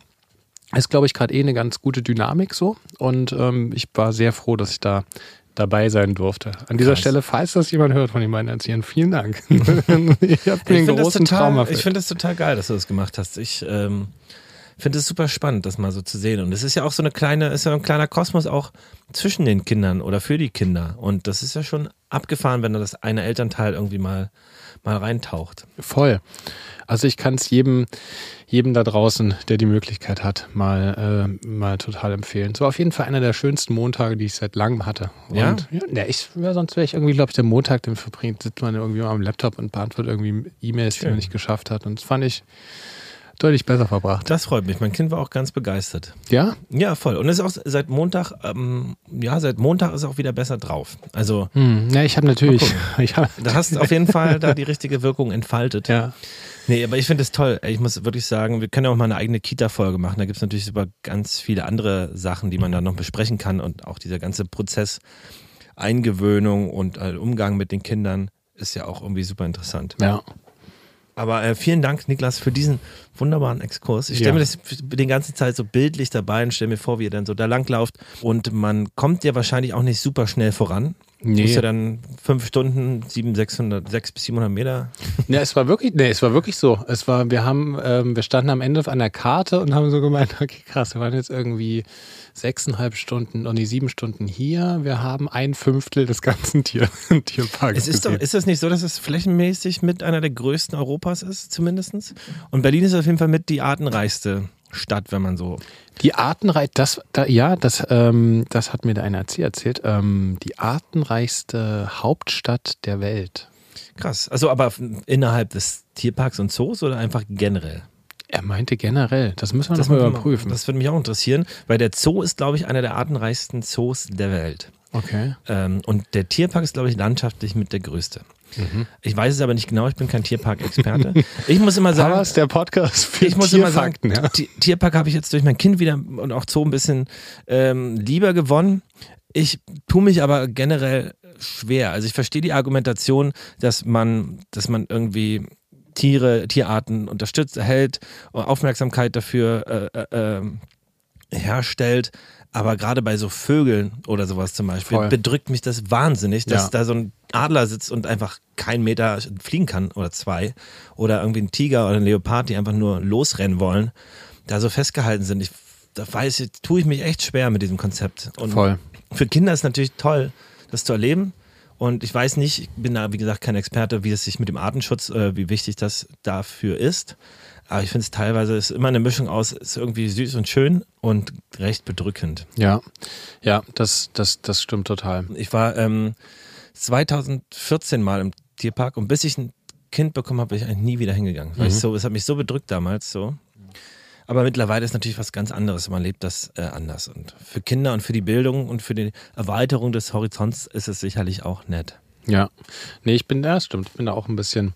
ist, glaube ich, gerade eh eine ganz gute Dynamik so. Und ähm, ich war sehr froh, dass ich da dabei sein durfte. An dieser Krass. Stelle, falls das jemand hört von den beiden Erziehern, vielen Dank. <laughs> ich habe mir einen großen Traum erfüllt. Ich finde es total geil, dass du das gemacht hast. Ich ähm, finde es super spannend, das mal so zu sehen. Und es ist ja auch so eine kleine, ist ja ein kleiner Kosmos auch zwischen den Kindern oder für die Kinder. Und das ist ja schon abgefahren, wenn da das eine Elternteil irgendwie mal, mal reintaucht. Voll. Also ich kann es jedem, jedem da draußen, der die Möglichkeit hat, mal, äh, mal total empfehlen. So auf jeden Fall einer der schönsten Montage, die ich seit langem hatte. Und, ja? ja, ich, ja sonst wäre ich irgendwie, glaube ich, der Montag, den verbringt, sitzt man irgendwie am Laptop und beantwortet irgendwie E-Mails, die man nicht geschafft hat. Und das fand ich, deutlich besser verbracht. Das freut mich. Mein Kind war auch ganz begeistert. Ja? Ja, voll. Und es ist auch seit Montag, ähm, ja, seit Montag ist er auch wieder besser drauf. Also. Hm, ja, ich habe natürlich. <laughs> Ich hab, da hast du auf jeden Fall da die richtige Wirkung entfaltet. Ja. Nee, aber ich finde es toll. Ich muss wirklich sagen, wir können ja auch mal eine eigene Kita-Folge machen. Da gibt es natürlich über ganz viele andere Sachen, die man da noch besprechen kann und auch dieser ganze Prozess Eingewöhnung und äh, Umgang mit den Kindern ist ja auch irgendwie super interessant. Ja. Aber äh, vielen Dank, Niklas, für diesen wunderbaren Exkurs. Ich stelle Ja. mir das die ganze Zeit so bildlich dabei und stelle mir vor, wie ihr dann so da langlauft. Und man kommt ja wahrscheinlich auch nicht super schnell voran. Nee. Muss ja dann fünf Stunden, sieben, 600, sechs bis 700 Meter. Ja, es war wirklich, nee, es war wirklich so. Es war, wir haben, ähm, wir standen am Ende an der Karte und haben so gemeint, <laughs> okay, krass, wir waren jetzt irgendwie sechseinhalb Stunden, oh nee, sieben Stunden hier. Wir haben ein Fünftel des ganzen Tier, <laughs> Tierparks Es ist, doch, gesehen. ist das nicht so, dass es flächenmäßig mit einer der größten Europas ist, zumindest? Und Berlin ist auf jeden Fall mit die artenreichste Stadt, wenn man so. Die Artenreich, das, da, ja, das, ähm, das hat mir der eine erzählt, erzählt ähm, die artenreichste Hauptstadt der Welt. Krass. Also aber innerhalb des Tierparks und Zoos oder einfach generell? Er meinte generell, das müssen wir Das, noch mal muss man- überprüfen. das würde mich auch interessieren, weil der Zoo ist, glaube ich, einer der artenreichsten Zoos der Welt. okay. Ähm, und der Tierpark ist, glaube ich, landschaftlich mit der größte. Mhm. Ich weiß es aber nicht genau, ich bin kein Tierpark-Experte. Ich muss immer sagen, <laughs> Aber ist der Podcast für ich muss immer sagen, ja. Ti- Tierpark habe ich jetzt durch mein Kind wieder und auch Zoo ein bisschen ähm, lieber gewonnen. Ich tue mich aber generell schwer. Also ich verstehe die Argumentation, dass man, dass man irgendwie Tiere, Tierarten unterstützt, erhält, Aufmerksamkeit dafür äh, äh, ähm, herstellt. Aber gerade bei so Vögeln oder sowas zum Beispiel Voll. bedrückt mich das wahnsinnig, dass Ja. da so ein Adler sitzt und einfach keinen Meter fliegen kann oder zwei. Oder irgendwie ein Tiger oder ein Leopard, die einfach nur losrennen wollen, da so festgehalten sind. Ich, da weiß ich, tue ich mich echt schwer mit diesem Konzept. Und Voll. für Kinder ist natürlich toll, das zu erleben. Und ich weiß nicht, ich bin da, wie gesagt, kein Experte, wie es sich mit dem Artenschutz, äh, wie wichtig das dafür ist. Aber ich finde es teilweise ist immer eine Mischung aus, ist irgendwie süß und schön und recht bedrückend. Ja, ja, das, das, das stimmt total. Ich war ähm, 2014 mal im Tierpark und bis ich ein Kind bekommen habe, bin ich eigentlich nie wieder hingegangen. Weil ich so, es hat mich so bedrückt damals so. Aber mittlerweile ist natürlich was ganz anderes. Man lebt das äh, anders. Und für Kinder und für die Bildung und für die Erweiterung des Horizonts ist es sicherlich auch nett. Ja, nee, ich bin da, stimmt, ich bin da auch ein bisschen,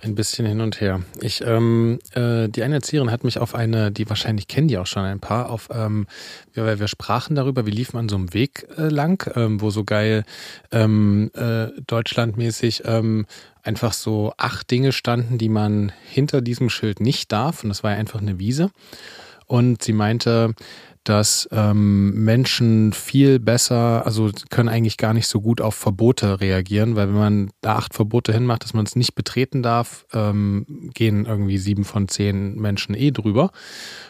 ein bisschen hin und her. Ich, ähm, äh, die eine Erzieherin hat mich auf eine, die wahrscheinlich kennen die auch schon ein paar, auf, ähm, wir, wir sprachen darüber, wir liefen an so einem Weg äh, lang, ähm, wo so geil ähm, äh, deutschlandmäßig ähm, einfach so acht Dinge standen, die man hinter diesem Schild nicht darf. Und das war ja einfach eine Wiese. Und sie meinte, dass ähm, Menschen viel besser, also können eigentlich gar nicht so gut auf Verbote reagieren, weil wenn man da acht Verbote hinmacht, dass man es nicht betreten darf, ähm, gehen irgendwie sieben von zehn Menschen eh drüber.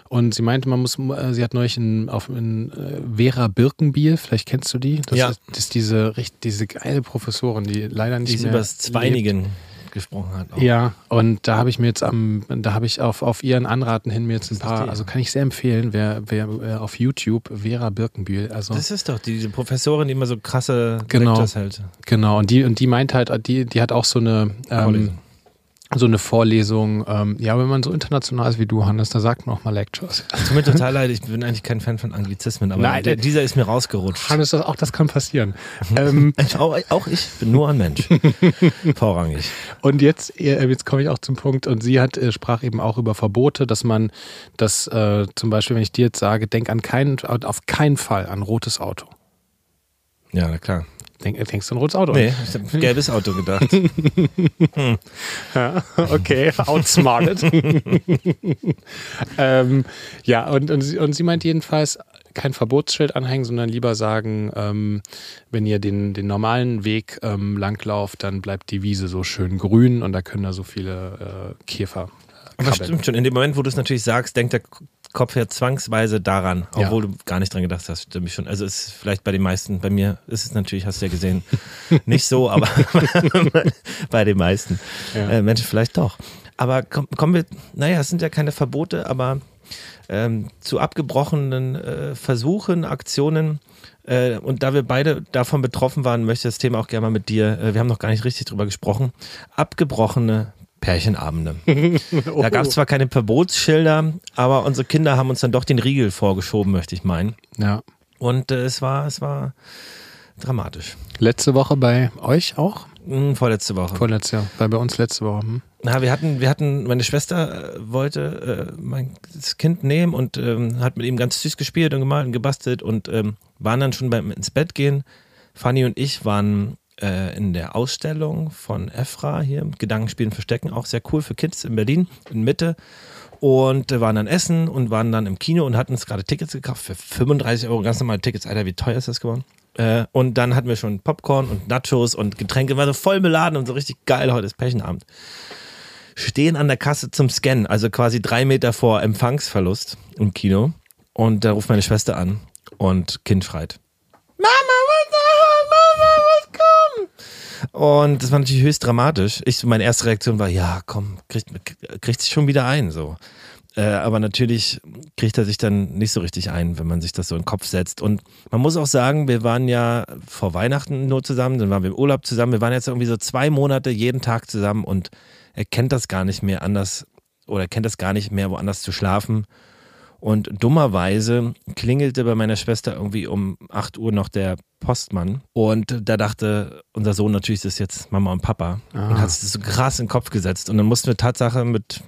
Und sie meinte, man muss, äh, sie hat neulich in, auf in, äh, Vera Birkenbiel, vielleicht kennst du die? Das Ja. ist, das ist diese, diese geile Professorin, die leider nicht Die ist mehr übers lebt. Gesprochen hat. auch. Ja, und da habe ich mir jetzt am, da habe ich auf, auf ihren Anraten hin mir jetzt ein paar, die? also kann ich sehr empfehlen, wer, wer äh, auf YouTube Vera Birkenbühl, also Das ist doch die, diese Professorin, die immer so krasse Genau. Hält. genau, und die, und die meint halt, die, die hat auch so eine ähm. So eine Vorlesung, ähm, ja, wenn man so international ist wie du, Hannes, da sagt man auch mal Lectures. Tut mir total leid, ich bin eigentlich kein Fan von Anglizismen, aber Nein, der, der- dieser ist mir rausgerutscht. Hannes, das, auch das kann passieren. ähm, <laughs> Auch, auch ich bin nur ein Mensch. <laughs> Vorrangig. Und jetzt, äh, jetzt komme ich auch zum Punkt. Und sie hat, äh, sprach eben auch über Verbote, dass man das äh, zum Beispiel, wenn ich dir jetzt sage, denk an keinen, auf keinen Fall an rotes Auto. Ja, na klar. Denk, denkst du an rotes Auto? Nee, ich habe gelbes Auto gedacht. <laughs> Ja, okay, outsmarted. <laughs> ähm, ja, und, und, sie, und sie meint jedenfalls, kein Verbotsschild anhängen, sondern lieber sagen, ähm, wenn ihr den, den normalen Weg ähm, langlauft, dann bleibt die Wiese so schön grün und da können da so viele äh, Käfer. Aber krabbeln. stimmt schon, in dem Moment, wo du es natürlich sagst, denkt der Kopf ja zwangsweise daran, Ja. obwohl du gar nicht dran gedacht hast, stimmt schon. Also ist vielleicht bei den meisten, bei mir ist es natürlich, hast du ja gesehen, <laughs> nicht so, aber <laughs> bei den meisten Ja. äh, Menschen vielleicht doch. Aber komm, kommen wir, naja, es sind ja keine Verbote, aber ähm, zu abgebrochenen äh, Versuchen, Aktionen. Äh, und da wir beide davon betroffen waren, möchte ich das Thema auch gerne mal mit dir, äh, wir haben noch gar nicht richtig drüber gesprochen, abgebrochene Pärchenabende. <laughs> Da gab es zwar keine Verbotsschilder, aber unsere Kinder haben uns dann doch den Riegel vorgeschoben, möchte ich meinen. Ja. Und äh, es war, es war dramatisch. Letzte Woche bei euch auch? Hm, vorletzte Woche. Vorletzte, Jahr, weil bei uns letzte Woche. Hm? Na, wir hatten, wir hatten, meine Schwester äh, wollte äh, mein Kind nehmen und ähm, hat mit ihm ganz süß gespielt und gemalt und gebastelt und ähm, waren dann schon beim ins Bett gehen Fanny und ich waren äh, in der Ausstellung von Efra hier, Gedankenspielen Verstecken, auch sehr cool für Kids in Berlin, in Mitte. Und äh, waren dann essen und waren dann im Kino und hatten uns gerade Tickets gekauft für 35 Euro, ganz normale Tickets. Alter, wie teuer ist das geworden? Äh, und dann hatten wir schon Popcorn und Nachos und Getränke, war so voll beladen und so richtig geil. Heute ist Pärchenabend. Stehen an der Kasse zum Scannen, also quasi drei Meter vor Empfangsverlust im Kino. Und da ruft meine Schwester an und Kind schreit. Mama, Mama, was kommt? Und das war natürlich höchst dramatisch. Ich, meine erste Reaktion war, ja, komm, kriegt, kriegt sich schon wieder ein, so. Äh, aber natürlich kriegt er sich dann nicht so richtig ein, wenn man sich das so in den Kopf setzt. Und man muss auch sagen, wir waren ja vor Weihnachten nur zusammen, dann waren wir im Urlaub zusammen. Wir waren jetzt irgendwie so zwei Monate jeden Tag zusammen und er kennt das gar nicht mehr anders oder kennt das gar nicht mehr, woanders zu schlafen. Und dummerweise klingelte bei meiner Schwester irgendwie um 8 Uhr noch der Postmann. Und da dachte unser Sohn natürlich, das ist jetzt Mama und Papa. Ah. Und hat es so krass in den Kopf gesetzt. Und dann mussten wir Tatsache mit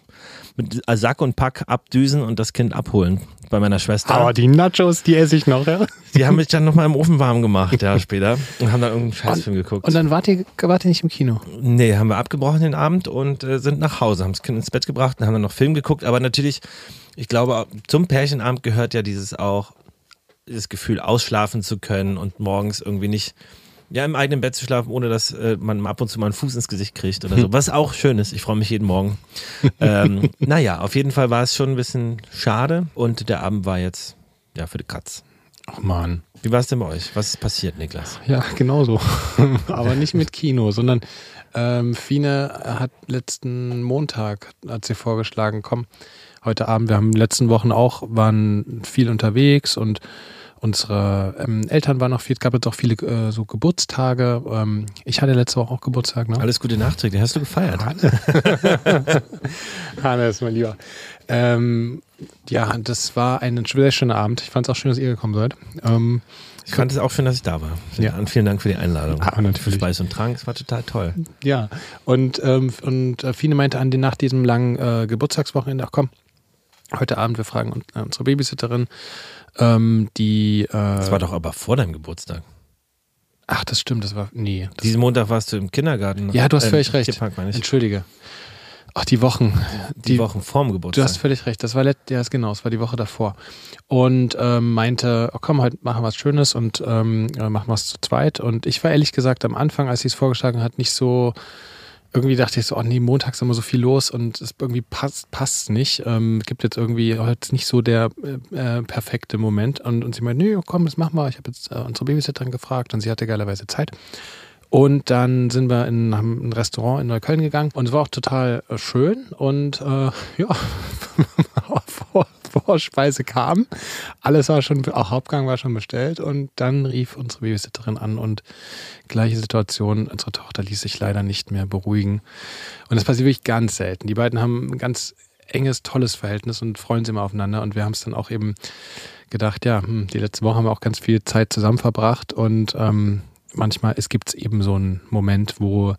mit Sack und Pack abdüsen und das Kind abholen bei meiner Schwester. Aber die Nachos, die esse ich noch, ja. Die haben mich dann nochmal im Ofen warm gemacht, ja, <laughs> später. Und haben dann irgendeinen Scheißfilm geguckt. Und dann wart ihr, wart ihr nicht im Kino? Nee, haben wir abgebrochen den Abend und äh, sind nach Hause, haben das Kind ins Bett gebracht und haben dann noch Film geguckt. Aber natürlich, ich glaube, zum Pärchenabend gehört ja dieses auch, das Gefühl, ausschlafen zu können und morgens irgendwie nicht ja, im eigenen Bett zu schlafen, ohne dass äh, man ab und zu mal einen Fuß ins Gesicht kriegt oder so. Was auch schön ist. Ich freue mich jeden Morgen. <laughs> ähm, naja, auf jeden Fall war es schon ein bisschen schade und der Abend war jetzt ja für die Katz. Ach man. Wie war es denn bei euch? Was ist passiert, Niklas? Ja, genauso. <laughs> Aber nicht mit Kino, sondern ähm, Fine hat letzten Montag, hat sie vorgeschlagen, komm, heute Abend, wir haben in den letzten Wochen auch, waren viel unterwegs und Unsere ähm, Eltern waren noch viel, es gab jetzt auch viele äh, so Geburtstage. Ähm, ich hatte letzte Woche auch Geburtstag. Ne? Alles Gute nachträglich, hast du gefeiert? Hanne, <laughs> Hanne ist mein Lieber. Ähm, ja, das war ein sehr schöner Abend. Ich fand es auch schön, dass ihr gekommen seid. Ähm, ich fand es auch schön, dass ich da war. Ja. Und vielen Dank für die Einladung. Ah, natürlich. Speis und Trank, es war total toll. Ja, und, ähm, und äh, Fine meinte an die, nach diesem langen äh, Geburtstagswochenende, ach komm, heute Abend, wir fragen äh, unsere Babysitterin, ähm, die. Äh, das war doch aber vor deinem Geburtstag. Ach, das stimmt, das war. Nee. Das Diesen Montag warst du im Kindergarten. Ja, du hast äh, völlig recht. Tierpark. Entschuldige. Ach, die Wochen. Die, die, Wochen vorm Geburtstag. Du hast völlig recht. Das war let ja, genau, das war die Woche davor. Und ähm, meinte, oh, komm, heute machen wir was Schönes und ähm, machen wir es zu zweit. Und ich war ehrlich gesagt am Anfang, als sie es vorgeschlagen hat, nicht so irgendwie dachte ich so, oh nee, montags ist immer so viel los und es irgendwie passt, passt nicht. Ähm, gibt jetzt irgendwie heute nicht so der äh, äh, perfekte Moment. Und, und sie meinte, nee, komm, das machen wir. Ich habe jetzt äh, unsere Babysitterin gefragt und sie hatte geilerweise Zeit. Und dann sind wir in ein Restaurant in Neukölln gegangen und es war auch total äh, schön. Und äh, <laughs> ja, <laughs> vor, Vorspeise kam. Alles war schon, auch Hauptgang war schon bestellt und dann rief unsere Babysitterin an und gleiche Situation. Unsere Tochter ließ sich leider nicht mehr beruhigen. Und das passiert wirklich ganz selten. Die beiden haben ein ganz enges, tolles Verhältnis und freuen sich immer aufeinander. Und wir haben es dann auch eben gedacht, ja, hm, die letzte Woche haben wir auch ganz viel Zeit zusammen verbracht und ähm, manchmal es gibt eben so einen Moment, wo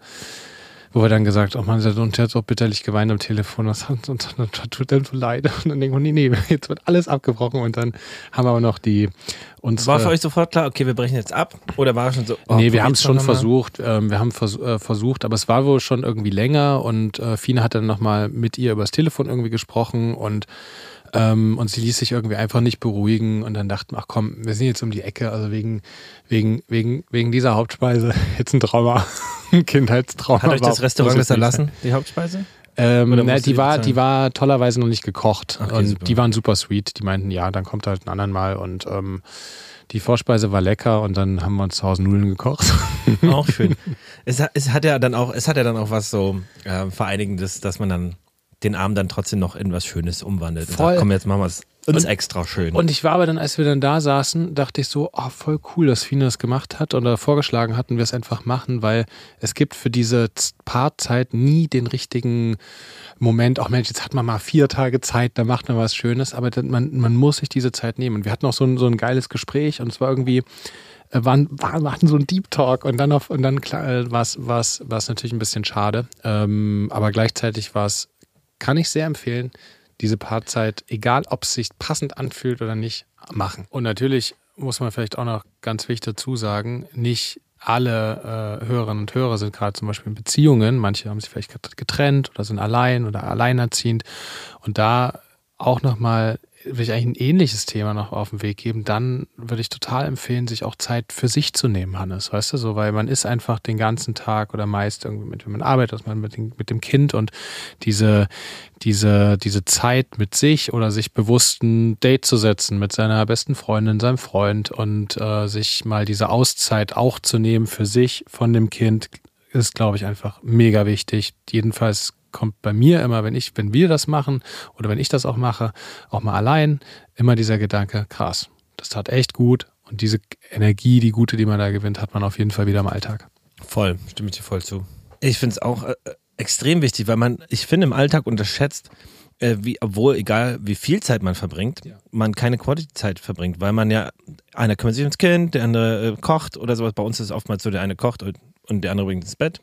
wo wir dann gesagt, oh man, und der hat auch bitterlich geweint am Telefon, was hat uns tut denn so leid? <laughs> Und dann denken wir, nee, nee, <laughs> jetzt wird alles abgebrochen und dann haben wir aber noch die uns. War für euch sofort klar, okay, wir brechen jetzt ab? Oder war es schon so? Oh, nee, wir haben es schon versucht, ähm, wir haben vers äh, versucht, aber es war wohl schon irgendwie länger und äh, Fine hat dann nochmal mit ihr übers Telefon irgendwie gesprochen und ähm, und sie ließ sich irgendwie einfach nicht beruhigen und dann dachten, ach komm, wir sind jetzt um die Ecke, also wegen, wegen, wegen, wegen dieser Hauptspeise <laughs> jetzt ein Trauma, <laughs> ein Kindheitstrauma. Hat euch das Restaurant das erlassen, die Hauptspeise? Ähm, na, die war, die war tollerweise noch nicht gekocht okay, und super. die waren super sweet. Die meinten, ja, dann kommt halt ein anderen Mal und ähm, die Vorspeise war lecker und dann haben wir uns zu Hause Nudeln gekocht. Auch schön. <laughs> Es, es hat ja dann auch, es hat ja dann auch was so äh, Vereinigendes, dass man dann den Abend dann trotzdem noch in was Schönes umwandelt. Voll. Und sagt, komm, jetzt machen wir es uns und, extra schön. Und ich war aber dann, als wir dann da saßen, dachte ich so, oh, voll cool, dass Fina das gemacht hat oder vorgeschlagen hatten, wir es einfach machen, weil es gibt für diese Paarzeit nie den richtigen Moment, auch Mensch, jetzt hat man mal vier Tage Zeit, da macht man was Schönes, aber man, man muss sich diese Zeit nehmen. Und wir hatten auch so ein, so ein geiles Gespräch und es war irgendwie, äh, waren, waren, hatten so einen Deep Talk und dann auf, und dann äh, war es natürlich ein bisschen schade. Ähm, aber gleichzeitig war es kann ich sehr empfehlen, diese Paarzeit, egal ob es sich passend anfühlt oder nicht, machen. Und natürlich muss man vielleicht auch noch ganz wichtig dazu sagen, nicht alle äh, Hörerinnen und Hörer sind gerade zum Beispiel in Beziehungen, manche haben sich vielleicht getrennt oder sind allein oder alleinerziehend und da auch nochmal will ich eigentlich ein ähnliches Thema noch auf den Weg geben, dann würde ich total empfehlen, sich auch Zeit für sich zu nehmen, Hannes, weißt du, so, weil man ist einfach den ganzen Tag oder meist irgendwie mit, wenn man arbeitet, dass man mit, den, mit dem Kind und diese, diese, diese Zeit mit sich oder sich bewusst ein Date zu setzen mit seiner besten Freundin, seinem Freund und äh, sich mal diese Auszeit auch zu nehmen für sich von dem Kind, ist, glaube ich, einfach mega wichtig. Jedenfalls kommt bei mir immer, wenn ich, wenn wir das machen oder wenn ich das auch mache, auch mal allein, immer dieser Gedanke, krass, das tat echt gut und diese Energie, die gute, die man da gewinnt, hat man auf jeden Fall wieder im Alltag. Voll, stimme ich dir voll zu. Ich finde es auch äh, extrem wichtig, weil man, ich finde, im Alltag unterschätzt, äh, wie, obwohl, egal wie viel Zeit man verbringt, ja. man keine Quality-Zeit verbringt, weil man ja, einer kümmert sich ums Kind, der andere äh, kocht oder sowas. Bei uns ist es oftmals so, der eine kocht und, und der andere bringt ins Bett.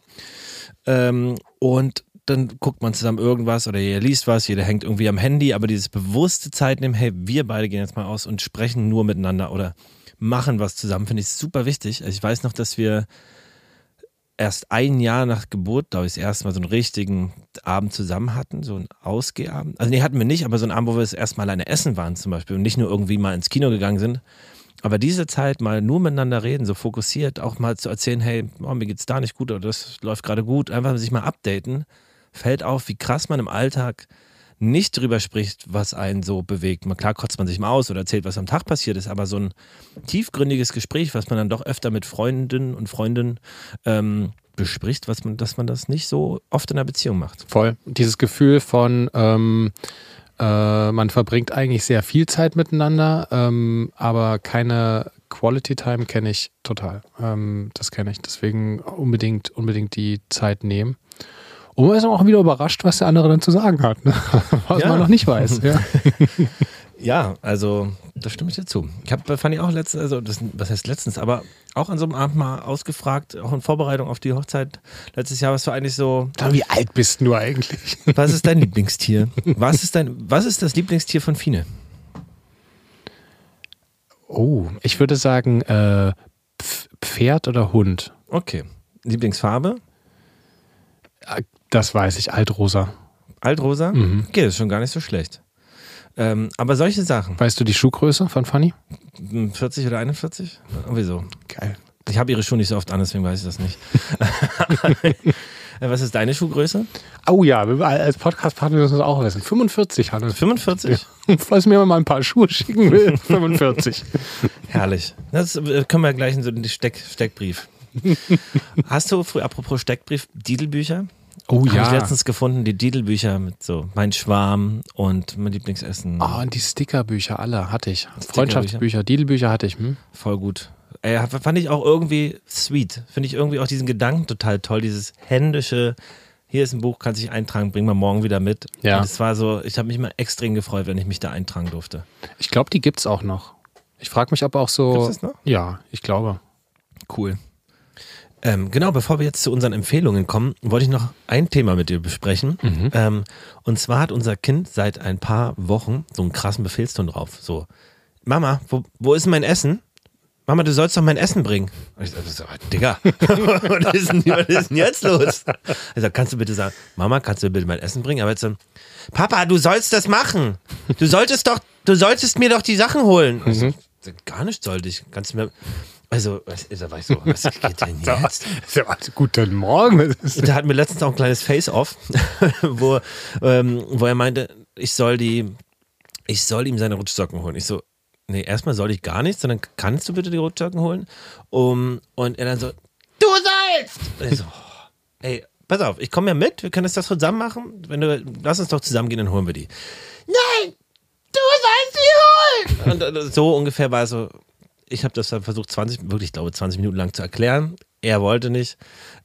Ähm, und dann guckt man zusammen irgendwas oder jeder liest was, jeder hängt irgendwie am Handy, aber dieses bewusste Zeit nehmen, hey, wir beide gehen jetzt mal aus und sprechen nur miteinander oder machen was zusammen, finde ich super wichtig. Also ich weiß noch, dass wir erst ein Jahr nach Geburt, glaube ich, das erste Mal so einen richtigen Abend zusammen hatten, so einen Ausgehabend. Also nee, hatten wir nicht, aber so einen Abend, wo wir das erste Mal alleine essen waren zum Beispiel und nicht nur irgendwie mal ins Kino gegangen sind. Aber diese Zeit mal nur miteinander reden, so fokussiert, auch mal zu erzählen, hey, oh, mir geht's da nicht gut oder das läuft gerade gut, einfach sich mal updaten, fällt auf, wie krass man im Alltag nicht drüber spricht, was einen so bewegt. Klar kotzt man sich mal aus oder erzählt, was am Tag passiert ist, aber so ein tiefgründiges Gespräch, was man dann doch öfter mit Freundinnen und Freunden ähm, bespricht, was man, dass man das nicht so oft in einer Beziehung macht. Voll. Dieses Gefühl von ähm, äh, man verbringt eigentlich sehr viel Zeit miteinander, ähm, aber keine Quality Time kenne ich total. Ähm, das kenne ich. Deswegen unbedingt, unbedingt die Zeit nehmen. Und man ist auch wieder überrascht, was der andere dann zu sagen hat, ne? <laughs> was ja. man noch nicht weiß. Ja. <laughs> ja, also das stimme ich dir zu. Ich habe fand ich auch letztens, also das, was heißt letztens, aber auch an so einem Abend mal ausgefragt, auch in Vorbereitung auf die Hochzeit letztes Jahr, was war eigentlich so. Wie alt bist du eigentlich? <laughs> Was ist dein Lieblingstier? Was ist dein, was ist das Lieblingstier von Fine? Oh, ich würde sagen äh, Pferd oder Hund. Okay. Lieblingsfarbe? Das weiß ich, Altrosa. Altrosa? Mhm. Okay, das ist schon gar nicht so schlecht. Ähm, aber solche Sachen. Weißt du die Schuhgröße von Fanny? 40 oder 41? Wieso? Geil. Ich habe ihre Schuhe nicht so oft an, deswegen weiß ich das nicht. <laughs> Was ist deine Schuhgröße? Oh ja, als Podcast-Partner müssen wir das auch wissen. 45 hat 45? Ja. <laughs> Falls mir mal ein paar Schuhe schicken will, <laughs> 45. Herrlich. Das äh, können wir gleich in so einen Steck, Steckbrief. Hast du, apropos Steckbrief, Didelbücher? Oh ja. Habe ich letztens gefunden, die Didelbücher mit so Mein Schwarm und mein Lieblingsessen. Ah, oh, und die Stickerbücher alle hatte ich. Freundschaftsbücher, Didelbücher hatte ich. Hm? Voll gut. Ey, fand ich auch irgendwie sweet. Finde ich irgendwie auch diesen Gedanken total toll, dieses händische, hier ist ein Buch, kannst dich eintragen, bring mal morgen wieder mit. Ja. Und es war so, ich habe mich mal extrem gefreut, wenn ich mich da eintragen durfte. Ich glaube, die gibt es auch noch. Ich frage mich, ob auch so. Gibt's das noch? Ja, ich glaube. Cool. Ähm, genau, bevor wir jetzt zu unseren Empfehlungen kommen, wollte ich noch ein Thema mit dir besprechen. Mhm. Ähm, und zwar hat unser Kind seit ein paar Wochen so einen krassen Befehlston drauf. So, Mama, wo, wo ist mein Essen? Mama, du sollst doch mein Essen bringen. Und ich so, Digga, <laughs> was, ist denn, was ist denn jetzt los? Also, kannst du bitte sagen, Mama, kannst du bitte mein Essen bringen? Aber jetzt so, Papa, du sollst das machen. Du solltest doch, du solltest mir doch die Sachen holen. Mhm. So, gar nicht sollte ich. Kannst du mir, also, da war ich so, was geht denn <laughs> jetzt? Ja, guten Morgen. <laughs> Da hatten wir letztens auch ein kleines Face-Off, <laughs> wo, ähm, wo er meinte, ich soll die, ich soll ihm seine Rutschsocken holen. Ich so, nee, erstmal soll ich gar nichts, sondern kannst du bitte die Rutschsocken holen? Um, und er dann so, du sollst! Und ich so, ey, pass auf, ich komme ja mit, wir können das doch zusammen machen. Wenn du, lass uns doch zusammen gehen, dann holen wir die. Nein! Du sollst sie holen! Und äh, so ungefähr war es so, ich habe das dann versucht, 20, wirklich, ich glaube, 20 Minuten lang zu erklären. Er wollte nicht.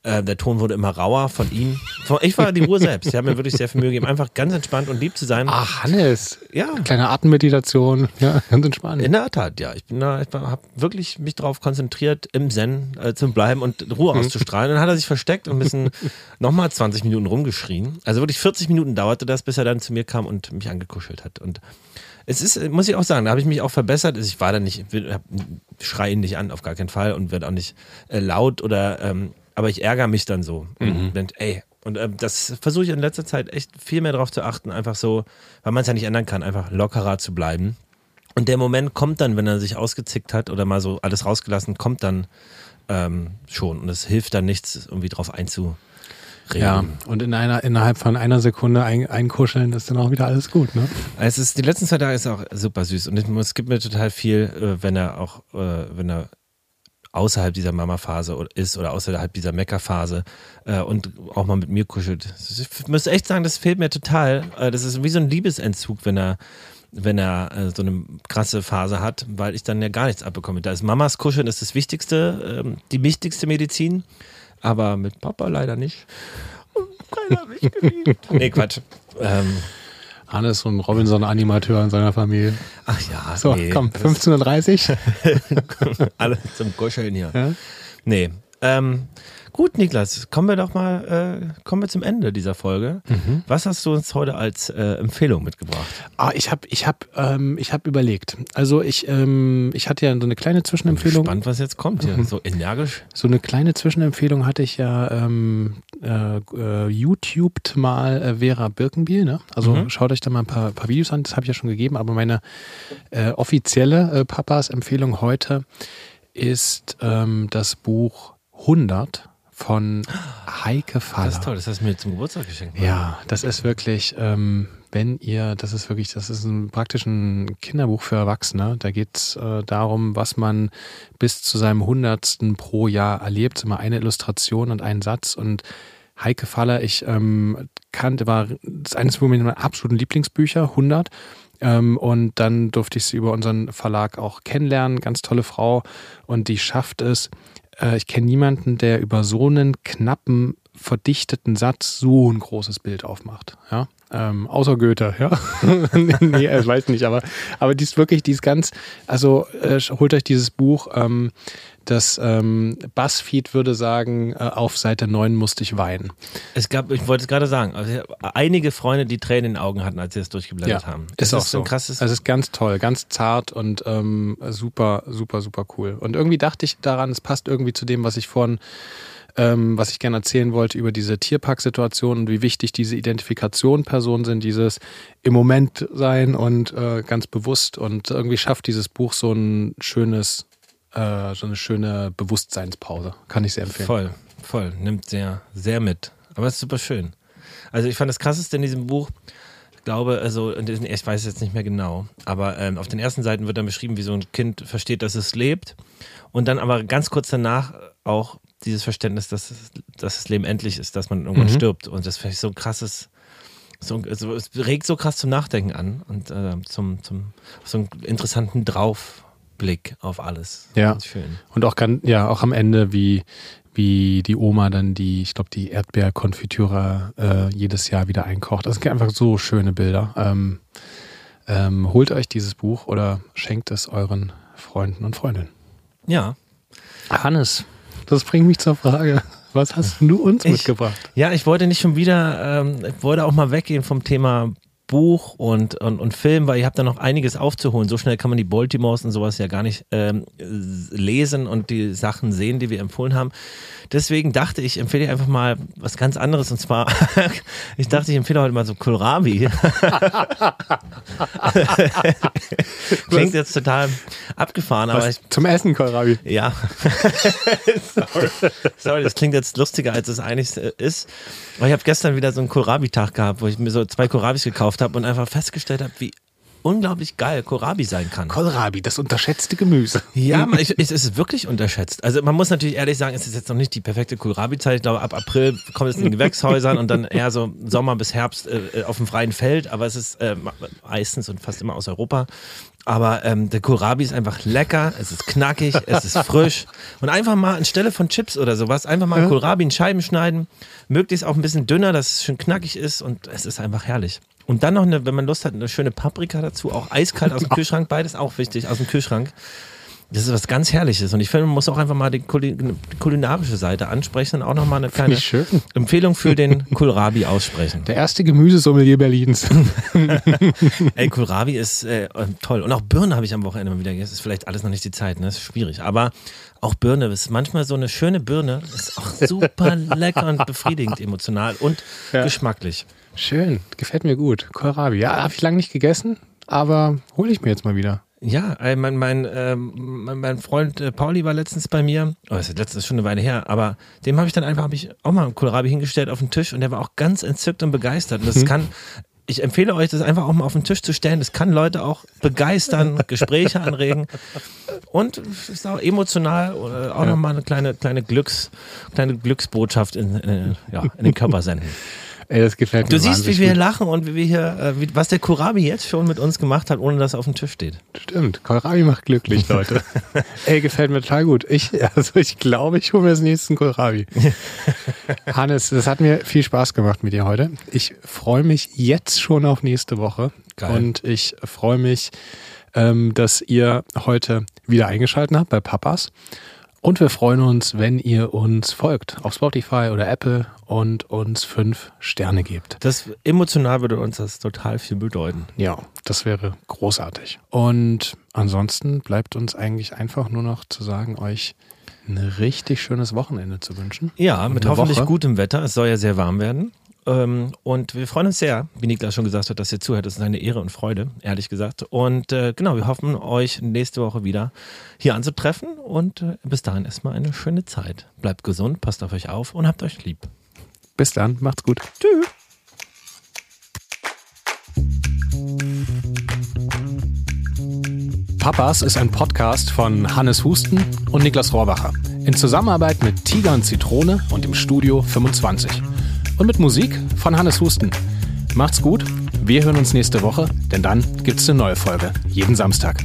Äh, der Ton wurde immer rauer von ihm. Ich war die Ruhe selbst. Ich habe mir wirklich sehr viel Mühe gegeben, einfach ganz entspannt und lieb zu sein. Ach, Hannes. Ja. Kleine Atemmeditation. Ja, ganz entspannt. In der Tat, ja. Ich bin da, ich habe wirklich mich darauf konzentriert, im Zen äh, zu bleiben und Ruhe mhm. auszustrahlen. Dann hat er sich versteckt und ein bisschen <laughs> nochmal 20 Minuten rumgeschrien. Also wirklich 40 Minuten dauerte das, bis er dann zu mir kam und mich angekuschelt hat. Und Es ist, muss ich auch sagen, da habe ich mich auch verbessert. Also ich war da nicht, schreie ihn nicht an, auf gar keinen Fall und werde auch nicht äh, laut oder, ähm, aber ich ärgere mich dann so. Mhm. Und denk, ey, und äh, das versuche ich in letzter Zeit echt viel mehr darauf zu achten, einfach so, weil man es ja nicht ändern kann, einfach lockerer zu bleiben. Und der Moment kommt dann, wenn er sich ausgezickt hat oder mal so alles rausgelassen, kommt dann ähm, schon. Und es hilft dann nichts, irgendwie drauf einzu reden. Ja, und in einer, innerhalb von einer Sekunde ein, einkuscheln ist dann auch wieder alles gut, ne? Es ist, die letzten zwei Tage ist auch super süß und es gibt mir total viel, äh, wenn er auch, äh, wenn er außerhalb dieser Mama-Phase ist oder außerhalb dieser Mecker-Phase äh, und auch mal mit mir kuschelt. Ich muss echt sagen, das fehlt mir total. Das ist wie so ein Liebesentzug, wenn er wenn er äh, so eine krasse Phase hat, weil ich dann ja gar nichts abbekomme. Da ist Mamas Kuscheln ist das Wichtigste, ähm, die wichtigste Medizin aber mit Papa leider nicht. Und keiner hat mich geliebt. <laughs> nee, Quatsch. Ähm, Hannes und Robinson-Animateur in seiner Familie. Ach ja, So, nee, komm, 15.30 Uhr. <laughs> Alle zum Kuscheln hier. Ja? Nee. Ähm, Gut, Niklas, kommen wir doch mal, äh, kommen wir zum Ende dieser Folge. Mhm. Was hast du uns heute als äh, Empfehlung mitgebracht? Ah, ich habe ich hab, ähm, hab überlegt. Also ich, ähm, ich hatte ja so eine kleine Zwischenempfehlung. Spannend, was jetzt kommt mhm. so energisch. So eine kleine Zwischenempfehlung hatte ich ja ähm, äh, äh YouTubed mal äh, Vera Birkenbiel. Ne? Also mhm. schaut euch da mal ein paar, paar Videos an, das habe ich ja schon gegeben, aber meine äh, offizielle Papas Empfehlung heute ist ähm, das Buch 100 von Heike Faller. Das ist toll, das hast du mir zum Geburtstag geschenkt. Ja, das ist wirklich, ähm, wenn ihr, das ist wirklich, das ist ein, praktisch ein Kinderbuch für Erwachsene. Da geht es äh, darum, was man bis zu seinem Hundertsten pro Jahr erlebt. Immer eine Illustration und ein Satz. Und Heike Faller, ich ähm, kannte, war das eines meiner absoluten Lieblingsbücher, 100. Ähm, und dann durfte ich sie über unseren Verlag auch kennenlernen. Ganz tolle Frau. Und die schafft es, äh, ich kenne niemanden, der über so einen knappen, verdichteten Satz so ein großes Bild aufmacht. Ja? Ähm, außer Goethe, ja. <laughs> nee, ich weiß nicht, aber, aber die ist wirklich, die ist ganz, also äh, holt euch dieses Buch, ähm, das ähm, Buzzfeed würde sagen, äh, auf Seite 9 musste ich weinen. Es gab, ich wollte es gerade sagen, also einige Freunde, die Tränen in den Augen hatten, als sie es durchgeblättert ja, haben. Ist, ist auch so. Ein krasses also es ist ganz toll, ganz zart und ähm, super, super, super cool. Und irgendwie dachte ich daran, es passt irgendwie zu dem, was ich vorhin ähm, was ich gerne erzählen wollte über diese Tierparksituation und wie wichtig diese Identifikation Personen sind, dieses im Moment sein und äh, ganz bewusst und irgendwie schafft dieses Buch so ein schönes, äh, so eine schöne Bewusstseinspause. Kann ich sehr empfehlen. Voll, voll. Nimmt sehr, sehr mit. Aber es ist super schön. Also ich fand das krasseste in diesem Buch, glaube, also ich weiß es jetzt nicht mehr genau, aber ähm, auf den ersten Seiten wird dann beschrieben, wie so ein Kind versteht, dass es lebt und dann aber ganz kurz danach auch dieses Verständnis, dass, dass das Leben endlich ist, dass man irgendwann mhm. stirbt. Und das ich so ein krasses, so, also es regt so krass zum Nachdenken an und äh, zum, zum so einen interessanten Draufblick auf alles. Ja. Schön. Und auch kann, ja, auch am Ende, wie, wie die Oma dann die, ich glaube, die Erdbeerkonfitüre äh, jedes Jahr wieder einkocht. Das sind einfach so schöne Bilder. Ähm, ähm, holt euch dieses Buch oder schenkt es euren Freunden und Freundinnen. Ja. Hannes, das bringt mich zur Frage. Was hast du uns ich, mitgebracht? Ja, ich wollte nicht schon wieder, ähm, ich wollte auch mal weggehen vom Thema Buch und, und, und Film, weil ihr habt da noch einiges aufzuholen. So schnell kann man die Baltimores und sowas ja gar nicht ähm, lesen und die Sachen sehen, die wir empfohlen haben. Deswegen dachte ich, empfehle ich einfach mal was ganz anderes und zwar, <laughs> ich dachte, ich empfehle heute mal so Kohlrabi. <laughs> Klingt jetzt total abgefahren, aber ich, zum Essen Kohlrabi. Ja. <laughs> Sorry. Sorry, das klingt jetzt lustiger, als es eigentlich ist. Aber ich habe gestern wieder so einen Kohlrabi-Tag gehabt, wo ich mir so zwei Kohlrabis gekauft habe und einfach festgestellt habe, wie unglaublich geil Kohlrabi sein kann. Kohlrabi, das unterschätzte Gemüse. Ja, <laughs> man, ich, es ist wirklich unterschätzt. Also man muss natürlich ehrlich sagen, es ist jetzt noch nicht die perfekte Kohlrabi-Zeit. Ich glaube, ab April kommt es in den Gewächshäusern und dann eher so Sommer bis Herbst äh, auf dem freien Feld. Aber es ist äh, meistens und fast immer aus Europa. Aber ähm, der Kohlrabi ist einfach lecker, es ist knackig, es ist frisch. Und einfach mal anstelle von Chips oder sowas, einfach mal Kohlrabi in Scheiben schneiden. Möglichst auch ein bisschen dünner, dass es schön knackig ist und es ist einfach herrlich. Und dann noch, eine, wenn man Lust hat, eine schöne Paprika dazu, auch eiskalt aus dem <laughs> Kühlschrank, beides auch wichtig, aus dem Kühlschrank. Das ist was ganz Herrliches. Und ich finde, man muss auch einfach mal die, kulinarische Seite ansprechen und auch nochmal eine kleine Empfehlung für den <laughs> Kohlrabi aussprechen. Der erste Gemüsesommelier Berlins. <laughs> Ey, Kohlrabi ist äh, toll. Und auch Birne habe ich am Wochenende mal wieder gegessen. Ist vielleicht alles noch nicht die Zeit, ne? Das ist schwierig. Aber auch Birne ist manchmal so eine schöne Birne. Ist auch super <laughs> lecker und befriedigend emotional und ja. geschmacklich. Schön, gefällt mir gut. Kohlrabi. Ja, habe ich lange nicht gegessen, aber hole ich mir jetzt mal wieder. Ja, mein, mein, äh, mein Freund äh, Pauli war letztens bei mir, oh, das ist letztens schon eine Weile her, aber dem habe ich dann einfach, habe ich auch mal einen Kohlrabi hingestellt auf den Tisch und der war auch ganz entzückt und begeistert. Und das mhm. kann, ich empfehle euch, das einfach auch mal auf den Tisch zu stellen. Das kann Leute auch begeistern, <laughs> Gespräche anregen und ist auch emotional äh, auch ja. nochmal eine kleine, kleine, Glücks, kleine Glücksbotschaft in, in, ja, in den Körper senden. <laughs> Ey, das gefällt mir Du siehst, wie wir gut. lachen und wie wir hier, äh, wie, was der Kurabi jetzt schon mit uns gemacht hat, ohne dass er auf dem Tisch steht. Stimmt, Kohlrabi macht glücklich, Leute. <laughs> Ey, gefällt mir total gut. Ich, also ich glaube, ich hole mir das nächste Kohlrabi. <laughs> Hannes, das hat mir viel Spaß gemacht mit dir heute. Ich freue mich jetzt schon auf nächste Woche. Geil. Und ich freue mich, ähm, dass ihr heute wieder eingeschaltet habt bei Papas. Und wir freuen uns, wenn ihr uns folgt auf Spotify oder Apple und uns fünf Sterne gebt. Das emotional würde uns das total viel bedeuten. Ja, das wäre großartig. Und ansonsten bleibt uns eigentlich einfach nur noch zu sagen, euch ein richtig schönes Wochenende zu wünschen. Ja, mit hoffentlich Woche. gutem Wetter. Es soll ja sehr warm werden. Ähm, und wir freuen uns sehr, wie Niklas schon gesagt hat, dass ihr zuhört. Das ist eine Ehre und Freude, ehrlich gesagt. Und äh, genau, wir hoffen, euch nächste Woche wieder hier anzutreffen. Und äh, bis dahin erstmal eine schöne Zeit. Bleibt gesund, passt auf euch auf und habt euch lieb. Bis dann, macht's gut. Tschüss. Papas ist ein Podcast von Hannes Husten und Niklas Rohrbacher in Zusammenarbeit mit Tiger und Zitrone und im Studio 25 und mit Musik von Hannes Husten. Macht's gut, wir hören uns nächste Woche, denn dann gibt's eine neue Folge, jeden Samstag.